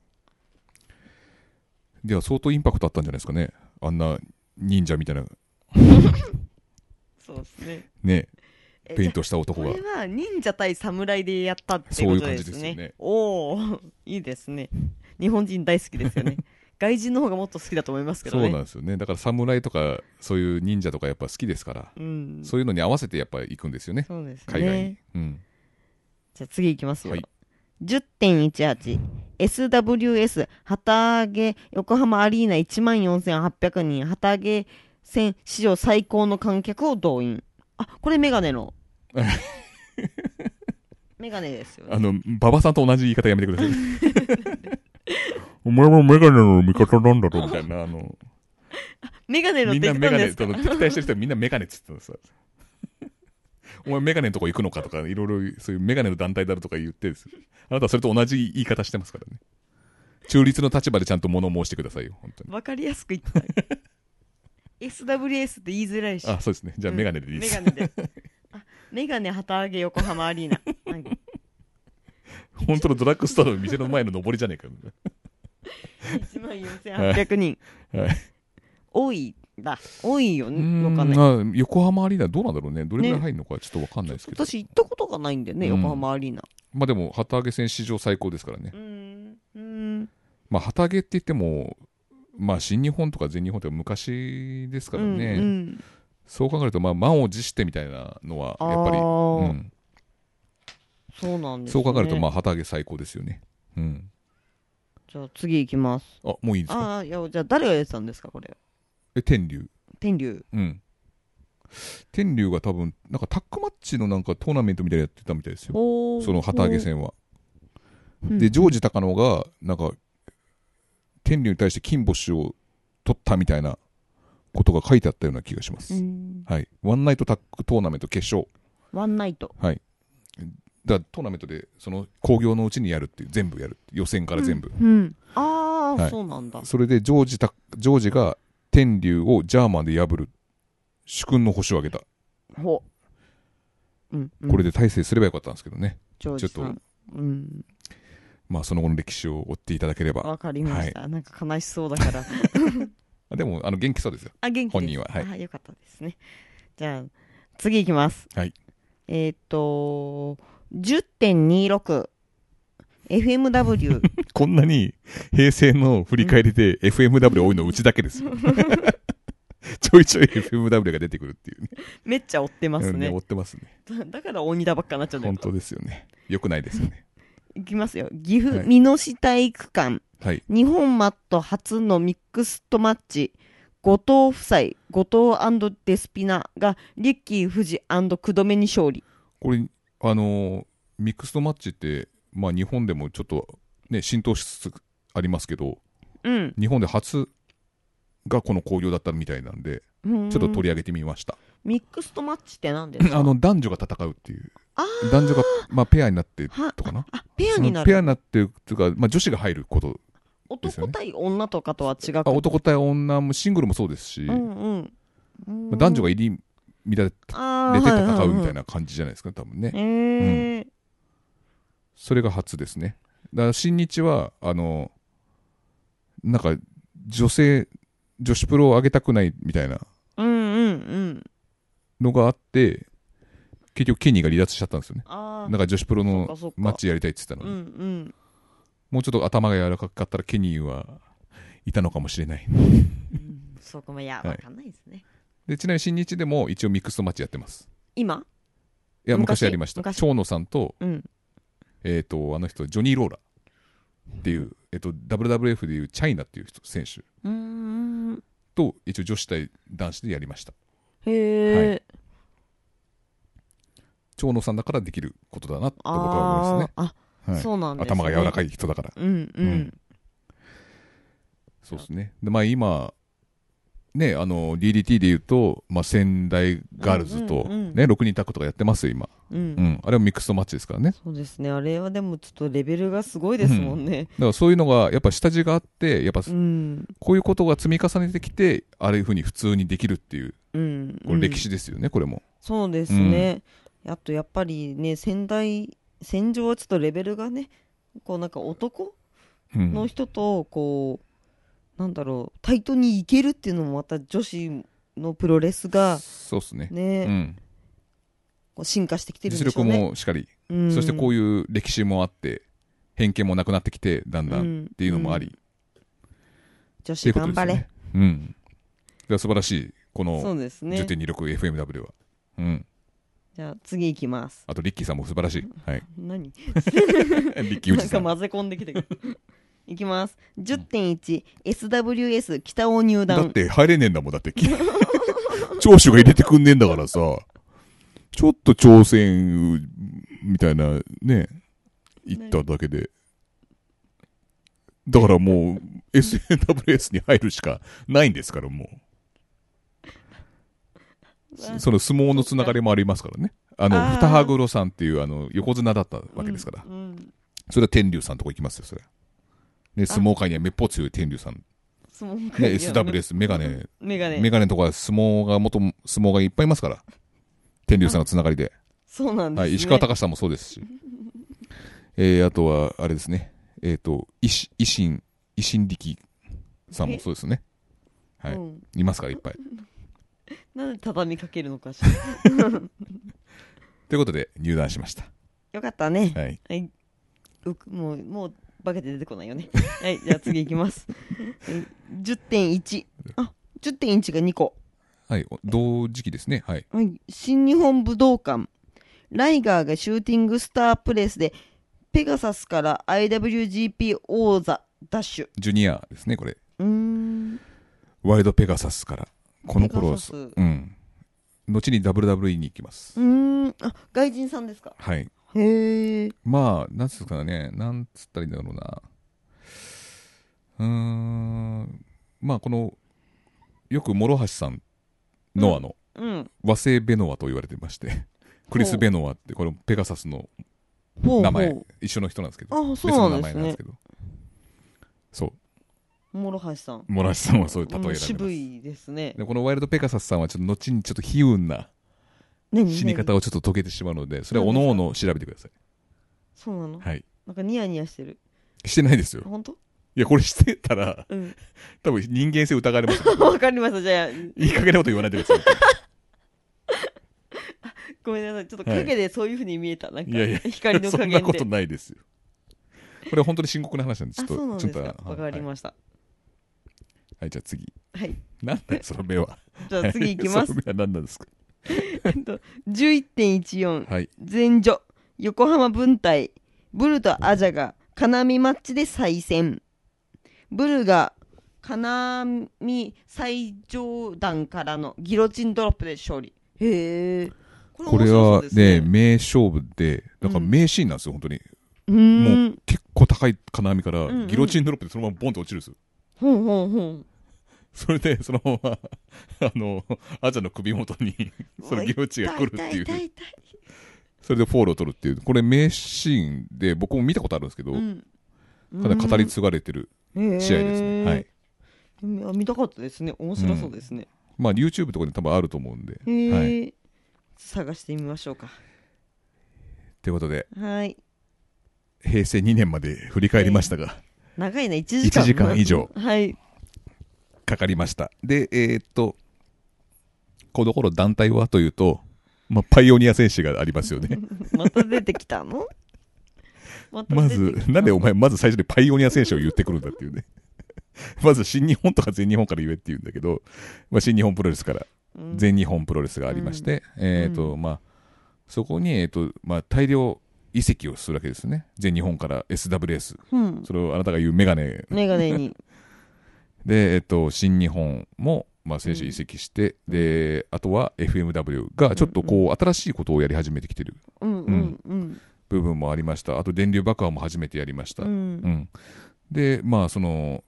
では、相当インパクトあったんじゃないですかね。あんな忍者みたいな、そうですねね、えペイントした男が。これ。は忍者対侍でやったってことそういう感じですねですよね。おおいいですね。日本人大好きですよね。外人の方がもっと好きだと思いますけそうどねなんですよね。だから、侍とか、そういう忍者とかやっぱ好きですから、うん。そういうのに合わせてやっぱ行くんですよね。そうです海外に。ね。うん。じゃあ次いきますよ、はい。10.18 SWS 旗揚げ横浜アリーナ1万4800人。旗揚げ戦史上最高の観客を動員あこれメガネの メガネですよねあの、馬場さんと同じ言い方やめてください。お前もメガネの味方なんだろみたいな、あの、メガネのみんなメガネとの敵対してる人はみんなメガネっつってたのさ。お前メガネのとこ行くのかとか、いろいろそういうメガネの団体だろとか言ってですあなたはそれと同じ言い方してますからね。中立の立場でちゃんと物申してくださいよ、本当に。わかりやすく言った SWS って言いづらいしあ、そうですね。じゃあうんメガネでいいです。メガネで あメガネ旗揚げ横浜アリーナなんか本当のドラッグストアの店の前の上りじゃねえか。1万4800人、はい。多いだ。多いようのかね。んあ横浜アリーナどうなんだろうね。どれぐらい入るのかちょっとわかんないですけど。私行ったことがないんだよね、うん横浜アリーナ。まあでも、旗揚げ戦史上最高ですからね。うん。うん。まあ、旗揚げって言っても、まあ、新日本とか全日本とか昔ですからね。うん。そう考えると、まあ、満を持してみたいなのは、やっぱり、うん、そうなんです、ね。そう考えると、まあ、旗揚げ最高ですよね。うん。じゃあ次行きます。あ、もういいですか？ああ、いや、じゃあ誰が出てたんですか、これ。え、天竜。天竜。うん。天竜が多分、なんかタックマッチのなんかトーナメントみたいなのやってたみたいですよ。その旗揚げ。戦は。うんで、ジョージ高野が、なんか、天龍に対して金星を取ったみたいなことが書いてあったような気がします。うんはい。ワンナイトタッグトーナメント決勝。ワンナイト。はい。だトーナメントで、その興行のうちにやるっていう、全部やる予選から全部。うん。ああ、はいそうなんだ。それでジョージた、ジョージが天龍をジャーマンで破る、主君の星をあげた。ほうん。うんこれで大成すればよかったんですけどね。ジョージさちょっん。うん。まあ、その後の歴史を追っていただければ。わかりました。なんか悲しそうだから。あでも、あの、元気そうですよ。あ、元気です本人ははいあ、よかったですね。じゃあ、次いきます。はい。えーっと、10.26。FMW。こんなに平成の振り返りで FMW 多いのうちだけですよ。ちょいちょい FMW が出てくるっていうね。めっちゃ追ってますうんね追。ってますね。だだから鬼だばっかになっちゃうん本。当ですよね。よくないですよね。いきますよ。岐阜はい美濃市体育館。はい。日本マット初のミックストマッチ。後藤夫妻、後藤デスピナがリッキー・富士九度目に勝利。これ、あのーミックストマッチって、まあ日本でもちょっとね、浸透しつつありますけど、うん。日本で初がこの興行だったみたいなんで、ちょちょっと取り上げてみました。ミックストマッチって何ですか？あの、男女が戦うっていう。男女が、まあペアになってはとかな？あ、ペアになる。ペアになってというか、まあ女子が入ること。ですよ男ね対女とかとは違くあ男対女もシングルもそうですし、うんうん。まあ男女が入り乱れて戦うみたいな。な感じじゃないですか、多分ね。えーそれが初ですね。だから新日は、あの、なんか、女性、女子プロを上げたくないみたいなうんうんうん。のがあって、結局ケニーが離脱しちゃったんですよね。あなんか女子プロそっのかそっかマッチやりたいって言ってたうのに、んうん。もうちょっと頭が柔らかかったらケニーはいたのかもしれない。うんそうかも、いや、はいわかんないですね。で、ちなみに新日でも一応ミックストマッチやってます。今？いや、昔昔？やりました。昔？長野さんと、うん。えっ、と、あの人、ジョニー・ローラっていう、えっ、と、WWF でいうチャイナっていう人選手うーん。と、一応女子対男子でやりました。へえ。長野さんだからできることだなと僕は思いますね。あーあ、はいそうなんですね。頭が柔らかい。い人だから。うんううんん。そうですね。で、まあ今、ね、あの、DDT で言うと、まあ仙台ガールズと、うんうんうんね、6人タッグとかやってますよ、今。う。うんん。あれはミックストマッチですからね。そうですね。あれはでもちょっとレベルがすごいですもんね。だからそういうのが、やっぱ下地があって、やっぱうん。こういうことが積み重ねてきて、ああいうふうに普通にできるっていう、うん。これ歴史ですよね、これも。そうですね。あとやっぱりね、仙台、戦場はちょっとレベルがね、こうなんか男うん。の人と、こう、なんだろう、タイトにいけるっていうのもまた女子のプロレスがそうですね。ね、うん。こう進化してきてるん実力でしょうね。もしっかり、うん、そしてこういう歴史もあって、偏見もなくなってきて、だんだんっていうのもあり、女っていうこと子頑張れ。ですよね。うん。素晴らしい、このですね。10.26FMW は。うん。じゃあ次行きます。あと、リッキーさんも素晴らしい。はい。何？リッキーなんか内さん。混ぜ込んできてくる。いきます。10.1、SWS 北尾入団。だって入れねえんだもん、だって。長州が入れてくんねえんだからさ。ちょっと挑戦、みたいな、ね、言っただけで。だからもう、SNWS に入るしかないんですから、もう。その相撲のつながりもありますからね。あの、あー二羽黒さんっていう、あの、横綱だったわけですから。うんうんそれは天竜さんとこ行きますよ、それ。ね、相撲界にはめっぽう強い天竜さん。ね、相撲界 SWS、メガネ、メガネ。メガネのとこは相撲が元々、相撲がいっぱいいますから。天竜さんのつながりで。そうなんです、ね。はい、石川隆さんもそうですし。えー、あとは、あれですね。えっ、と、維新、維新、維新力さんもそうですね。はい。うんいますから、いっぱい。なんで畳みかけるのかしら。ということで入団しました。よかったね。はい。はい。うくもう、もう、化けて出てこないよね。はい、じゃあ次いきます。はい10.1。あ、10.1が2個。はい。お同時期ですね。はい。はい。新日本武道館。ライガーがシューティングスタープレスで、ペガサスから IWGP 王座ダッシュ。ジュニアですね、これ。うーん。ワイルドペガサスから。この頃ペガサスうん。後に WWE に行きます。うーん。あ、外人さんですか？はい。へえ。まあ、なんつうかね、なんつったらいいんだろうな。うーん。まあ、この、よく諸橋さん、ノアのうん。和製ベノアと言われてまして、クリス・ベノアって、これペガサスのほう名前ほ、一緒の人なんですけど、あ、別そうなんですね前なんですけ。ど。そう。諸橋さん。諸橋さんはそういう例えられます。渋いですね。でこのワイルドペガサスさんはちょっと後にちょっと悲運な何死に方をちょっと解けてしまうので、それはおのおの調べてください。そうなの？はい。なんかニヤニヤしてる。してないですよ。本当？いや、これしてたら、うん。多分人間性疑われますよ。わかりました。じゃあ、いい加減なこと言わないでください。ごめんなさい。ちょっと影でそういう風に見えた。なんか、いやいや光の加減で。そんなことないですよ。これは本当に深刻な話なんで、ちょあ、っと、ちょっと。わかりました。はい、はい、じゃあ次。はい。なんだよ、その目は。じゃあ次いきますそ。の目は何なんですか？えっと11.14。はい。前女。横浜分隊。ブルとアジャが、金網マッチで再戦。ブルが、金網最上段からのギロチンドロップで勝利。へえ。ここれはねね、名勝負で、なんか名シーンなんですよ、本当に。うーん。結構高い金網からうんうん、ギロチンドロップでそのままボンと落ちるんですよ。ほんほんほん。それで、そのまま、あの、アジャの首元に、そのギロチンが来るっていうそれでフォールを取るっていう、これ名シーンで、僕も見たことあるんですけど、うんかなり語り継がれてる試合ですね。はい。見たかったですね。面白そうですね。まあ、YouTube とかに多分あると思うんで。へはい。え。探してみましょうか。ということで、はい。平成2年まで振り返りましたが、長いな、1時間。1時間以上はい。かかりました。で、えーっと、この頃団体はというと、まあ、パイオニア選手がありますよね。また出てきたの？まず、なんでお前、まず最初にパイオニア選手を言ってくるんだっていうね。まず新日本とか全日本から言えって言うんだけど、まあ、新日本プロレスからうん全日本プロレスがありまして、えっ、と、まあ、そこに、えっ、と、まあ、大量移籍をするわけですね。全日本から SWS。うん。それをあなたが言うメガネメガネに。で、えっ、と、新日本も、まあ、選手移籍して、で、あとは FMW がちょっとこう、新しいことをやり始めてきてるうんうんうん。部分もありました。あと、電流爆破も初めてやりました。ううん。ん。で、まあ、その、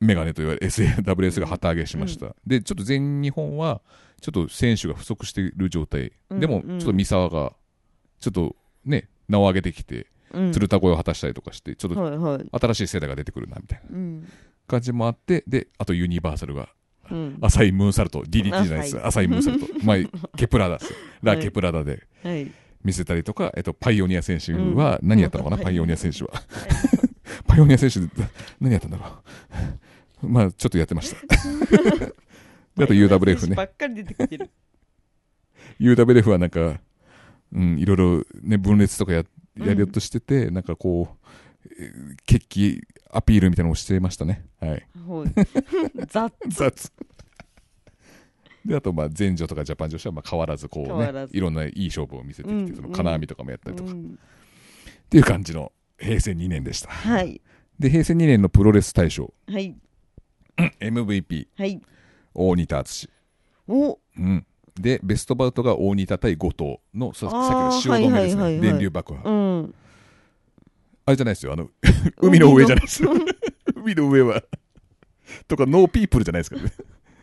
メガネといわれる SAWS が旗揚げしました。で、ちょっと全日本は、ちょっと選手が不足している状態。うんでも、ちょっと三沢が、ちょっとね、名を上げてきて、うん。鶴田越えを果たしたりとかして、ちょっとはいはい。新しい世代が出てくるな、みたいなうん。感じもあって、で、あとユニバーサルが、うん。浅いムーンサルト、DDT じゃないです。あはい浅いムーンサルト。まあ、ケプラダです。ラ・はいケプラダではい。見せたりとか、えっと、パイオニア選手は、何やったのかな、うんパイオニア選手は。パイオニア選手、何やったんだろう？まあ、ちょっとやってました。であと UWF ね。ばっかり出てきてる。UWF はなんか、うん、いろいろね、分裂とかや、やりようとしてて、なんかこう、えー決起アピールみたいなのをしてましたね。はい。雑。雑。で、あと、まあ、前女とかジャパン女子は、まあ、変わらず、こうねいろんないい勝負を見せてきて、うんその金網とかもやったりとか、っうんていう感じの平成2年でした。はい。で、平成2年のプロレス大賞、はい。MVP、はい。大仁田厚。おうん。で、ベストバウトが大仁田対後藤の、さっきの汐留ですね。い電流爆破。うん。あれじゃないですよ。あの、海の上じゃないです。海の上は。とか、ノーピープルじゃないですからね。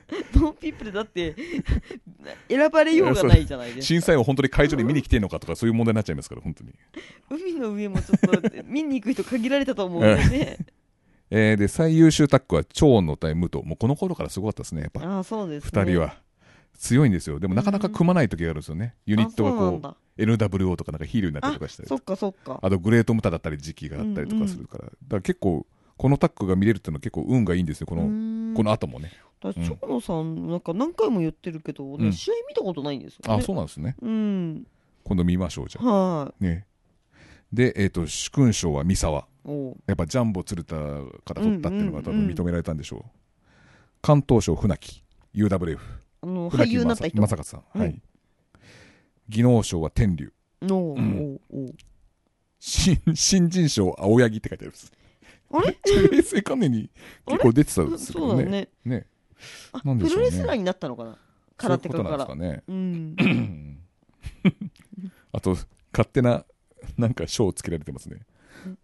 ノーピープルだって、選ばれようがないじゃないですか。審査員は本当に会場に見に来てんのかとか、そういう問題になっちゃいますから、本当に。海の上もちょっと見に行く人限られたと思うんでね。えーで、最優秀タッグは超の対武藤。もうこの頃からすごかったですね、やっぱ。ああ、そうですね。二人は。強いんですよ。でもなかなか組まない時があるんですよね。ユニットがこう、NWO とかなんかヒールになったりとかしたりそっかそっか。あとグレートムタだったり時期があったりとかするから。だから結構、このタッグが見れるっていうのは結構運がいいんですよ、この、この後もね。だからうん長野さん、なんか何回も言ってるけど、ねうん試合見たことないんですよ、ね。あ、そうなんですね。うん。今度見ましょう、じゃあ。はね。で、えっ、と、主勲賞は三沢。やっぱジャンボ鶴田から取ったっていうのが多うんうんうん分認められたんでしょう。関東賞船木。UWF。あの、俳優になった人。正勝さん。うんはい。技能賞は天竜。新新人賞青柳って書いてあります。あれ？平成元年に結構出てたんですけどね。そうだね。ね。あなんでしょうねプロレスラーになったのかな？空手そういう家から。ことなんですかね。うん。あと、勝手な、なんか賞をつけられてますね。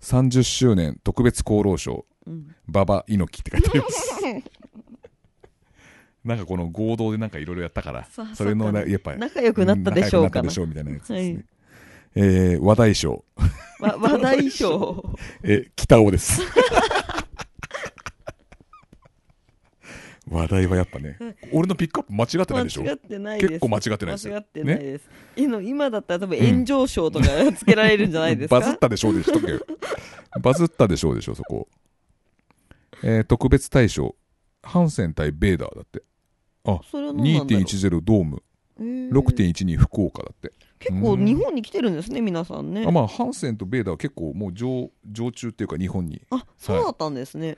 30周年特別功労賞、うん馬場猪木って書いてあります。なんかこの合同でなんかいろいろやったからさ、それのやっぱり。仲良くなったでしょうかみたいなやつですね。はいえー話題賞、わ話題賞。えー 北尾です。話題はやっぱね、俺のピックアップ間違ってないでしょ？間違ってないです。結構間違ってないですよ間違ってないです。今今だったら多分炎上賞とかつけられるんじゃないですか？バズったでしょうでしとけよ。バズったでしょうでしょ、そこ。えー特別大賞、ハンセン対ベーダーだって。それは何なんだろう？2.10ドーム、へー6.12福岡だって。結構日本に来てるんですね、皆さんね。あまあ、ハンセンとベーダーは結構もう常常駐っていうか日本に。あ、そうだったんですね。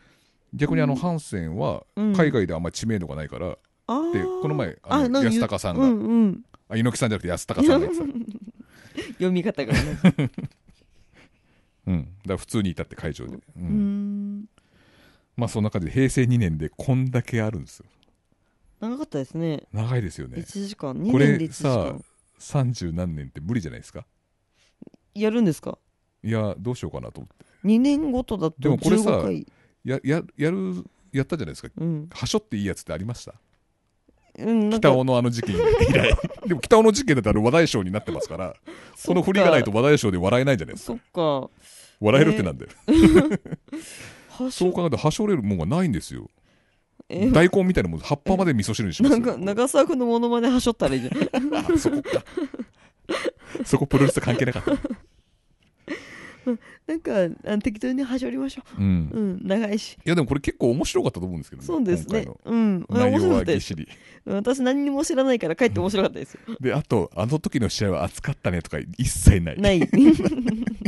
逆にあの、うんハンセンはうん海外であんまり知名度がないから、で、この前、あの安高さんが、うんうん。あ猪木さんじゃなくて安高さんが。読み方がね。うん。だから普通にいたって会場で。うん。まあ、そんな感じで平成2年でこんだけあるんですよ。長かったですね。長いですよね。1時間。2これ年で1時さ間。、30何年って無理じゃないですか？やるんですか？いや、どうしようかなと思って。2年ごとだとでもこれさ15回。や、や、やる、やったじゃないですか。うん。はしょっていいやつってありました？うん、なんか北尾のあの事件以来。でも北尾の事件だったら話題賞になってますから、この振りがないと。話題賞で笑えないじゃないですか。そっか。笑えるってなんだよ。はしょそう考えると、はしょれるもんがないんですよ。え大根みたいなもん、葉っぱまで味噌汁にしますよ。なんか、長澤君のモノマネはしょったらいいじゃん。あそこか。そこプロレスと関係なかった。なんか、あ適当にはしょりましょうんう。。うん、長いし。いや、でもこれ結構面白かったと思うんですけどね。そうですね今。うん。面白かったです。私何にも知らないから帰って面白かったですよ。で、あと、あの時の試合は熱かったねとか一切ない。ない。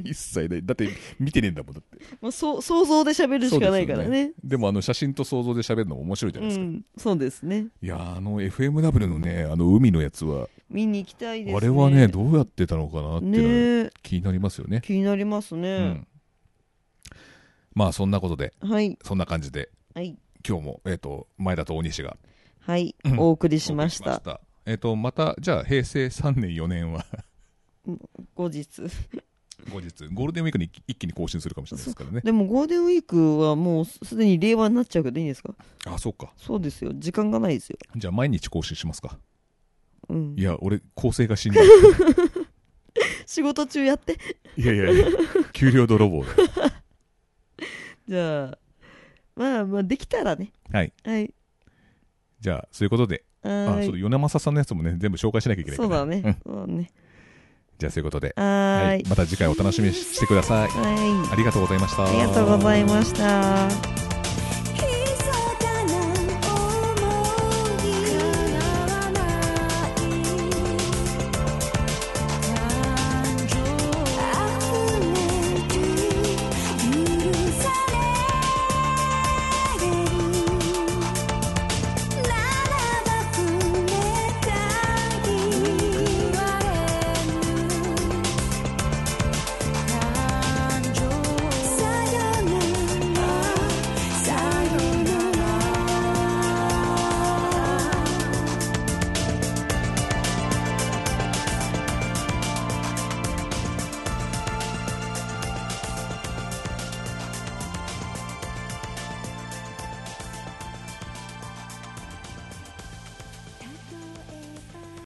一切ない。だって見てねえんだもん、だって。まあ、そう想像で喋るしかないからそうですね。でもあの写真と想像で喋るのも面白いじゃうないですか。ん、そうですね。いやーあの FMW のね、あの海のやつは、見に行きたいですね。あれはね、どうやってたのかなっていうのは気になりますよね。気になりますうね。ん。まあそんなことで、はい。そんな感じで、はい。今日も、えっ、と、前田と大西がはいうん。お送りしました。えっ、と、また、じゃあ平成3年4年は、後日。後日、ゴールデンウィークに一気に更新するかもしれないですからね。でもゴールデンウィークはもうすでに令和になっちゃうけどいいんですか？あ、そうか。そうですよ。時間がないですよ。じゃあ毎日更新しますか？うんい。や、俺、構成がしんどい。仕事中やって。いやいやいや、給料泥棒だよ じゃあ、まあまあ、できたらね。はい。はい。じゃあ、そういうことで、あ、はそう、米正さんのやつもね、全部紹介しなきゃいけないから。そうだね。んそうだね。じゃあ、そういうことで、はーい。また次回お楽しみにしてください。はい。ありがとうございました。ありがとうございました。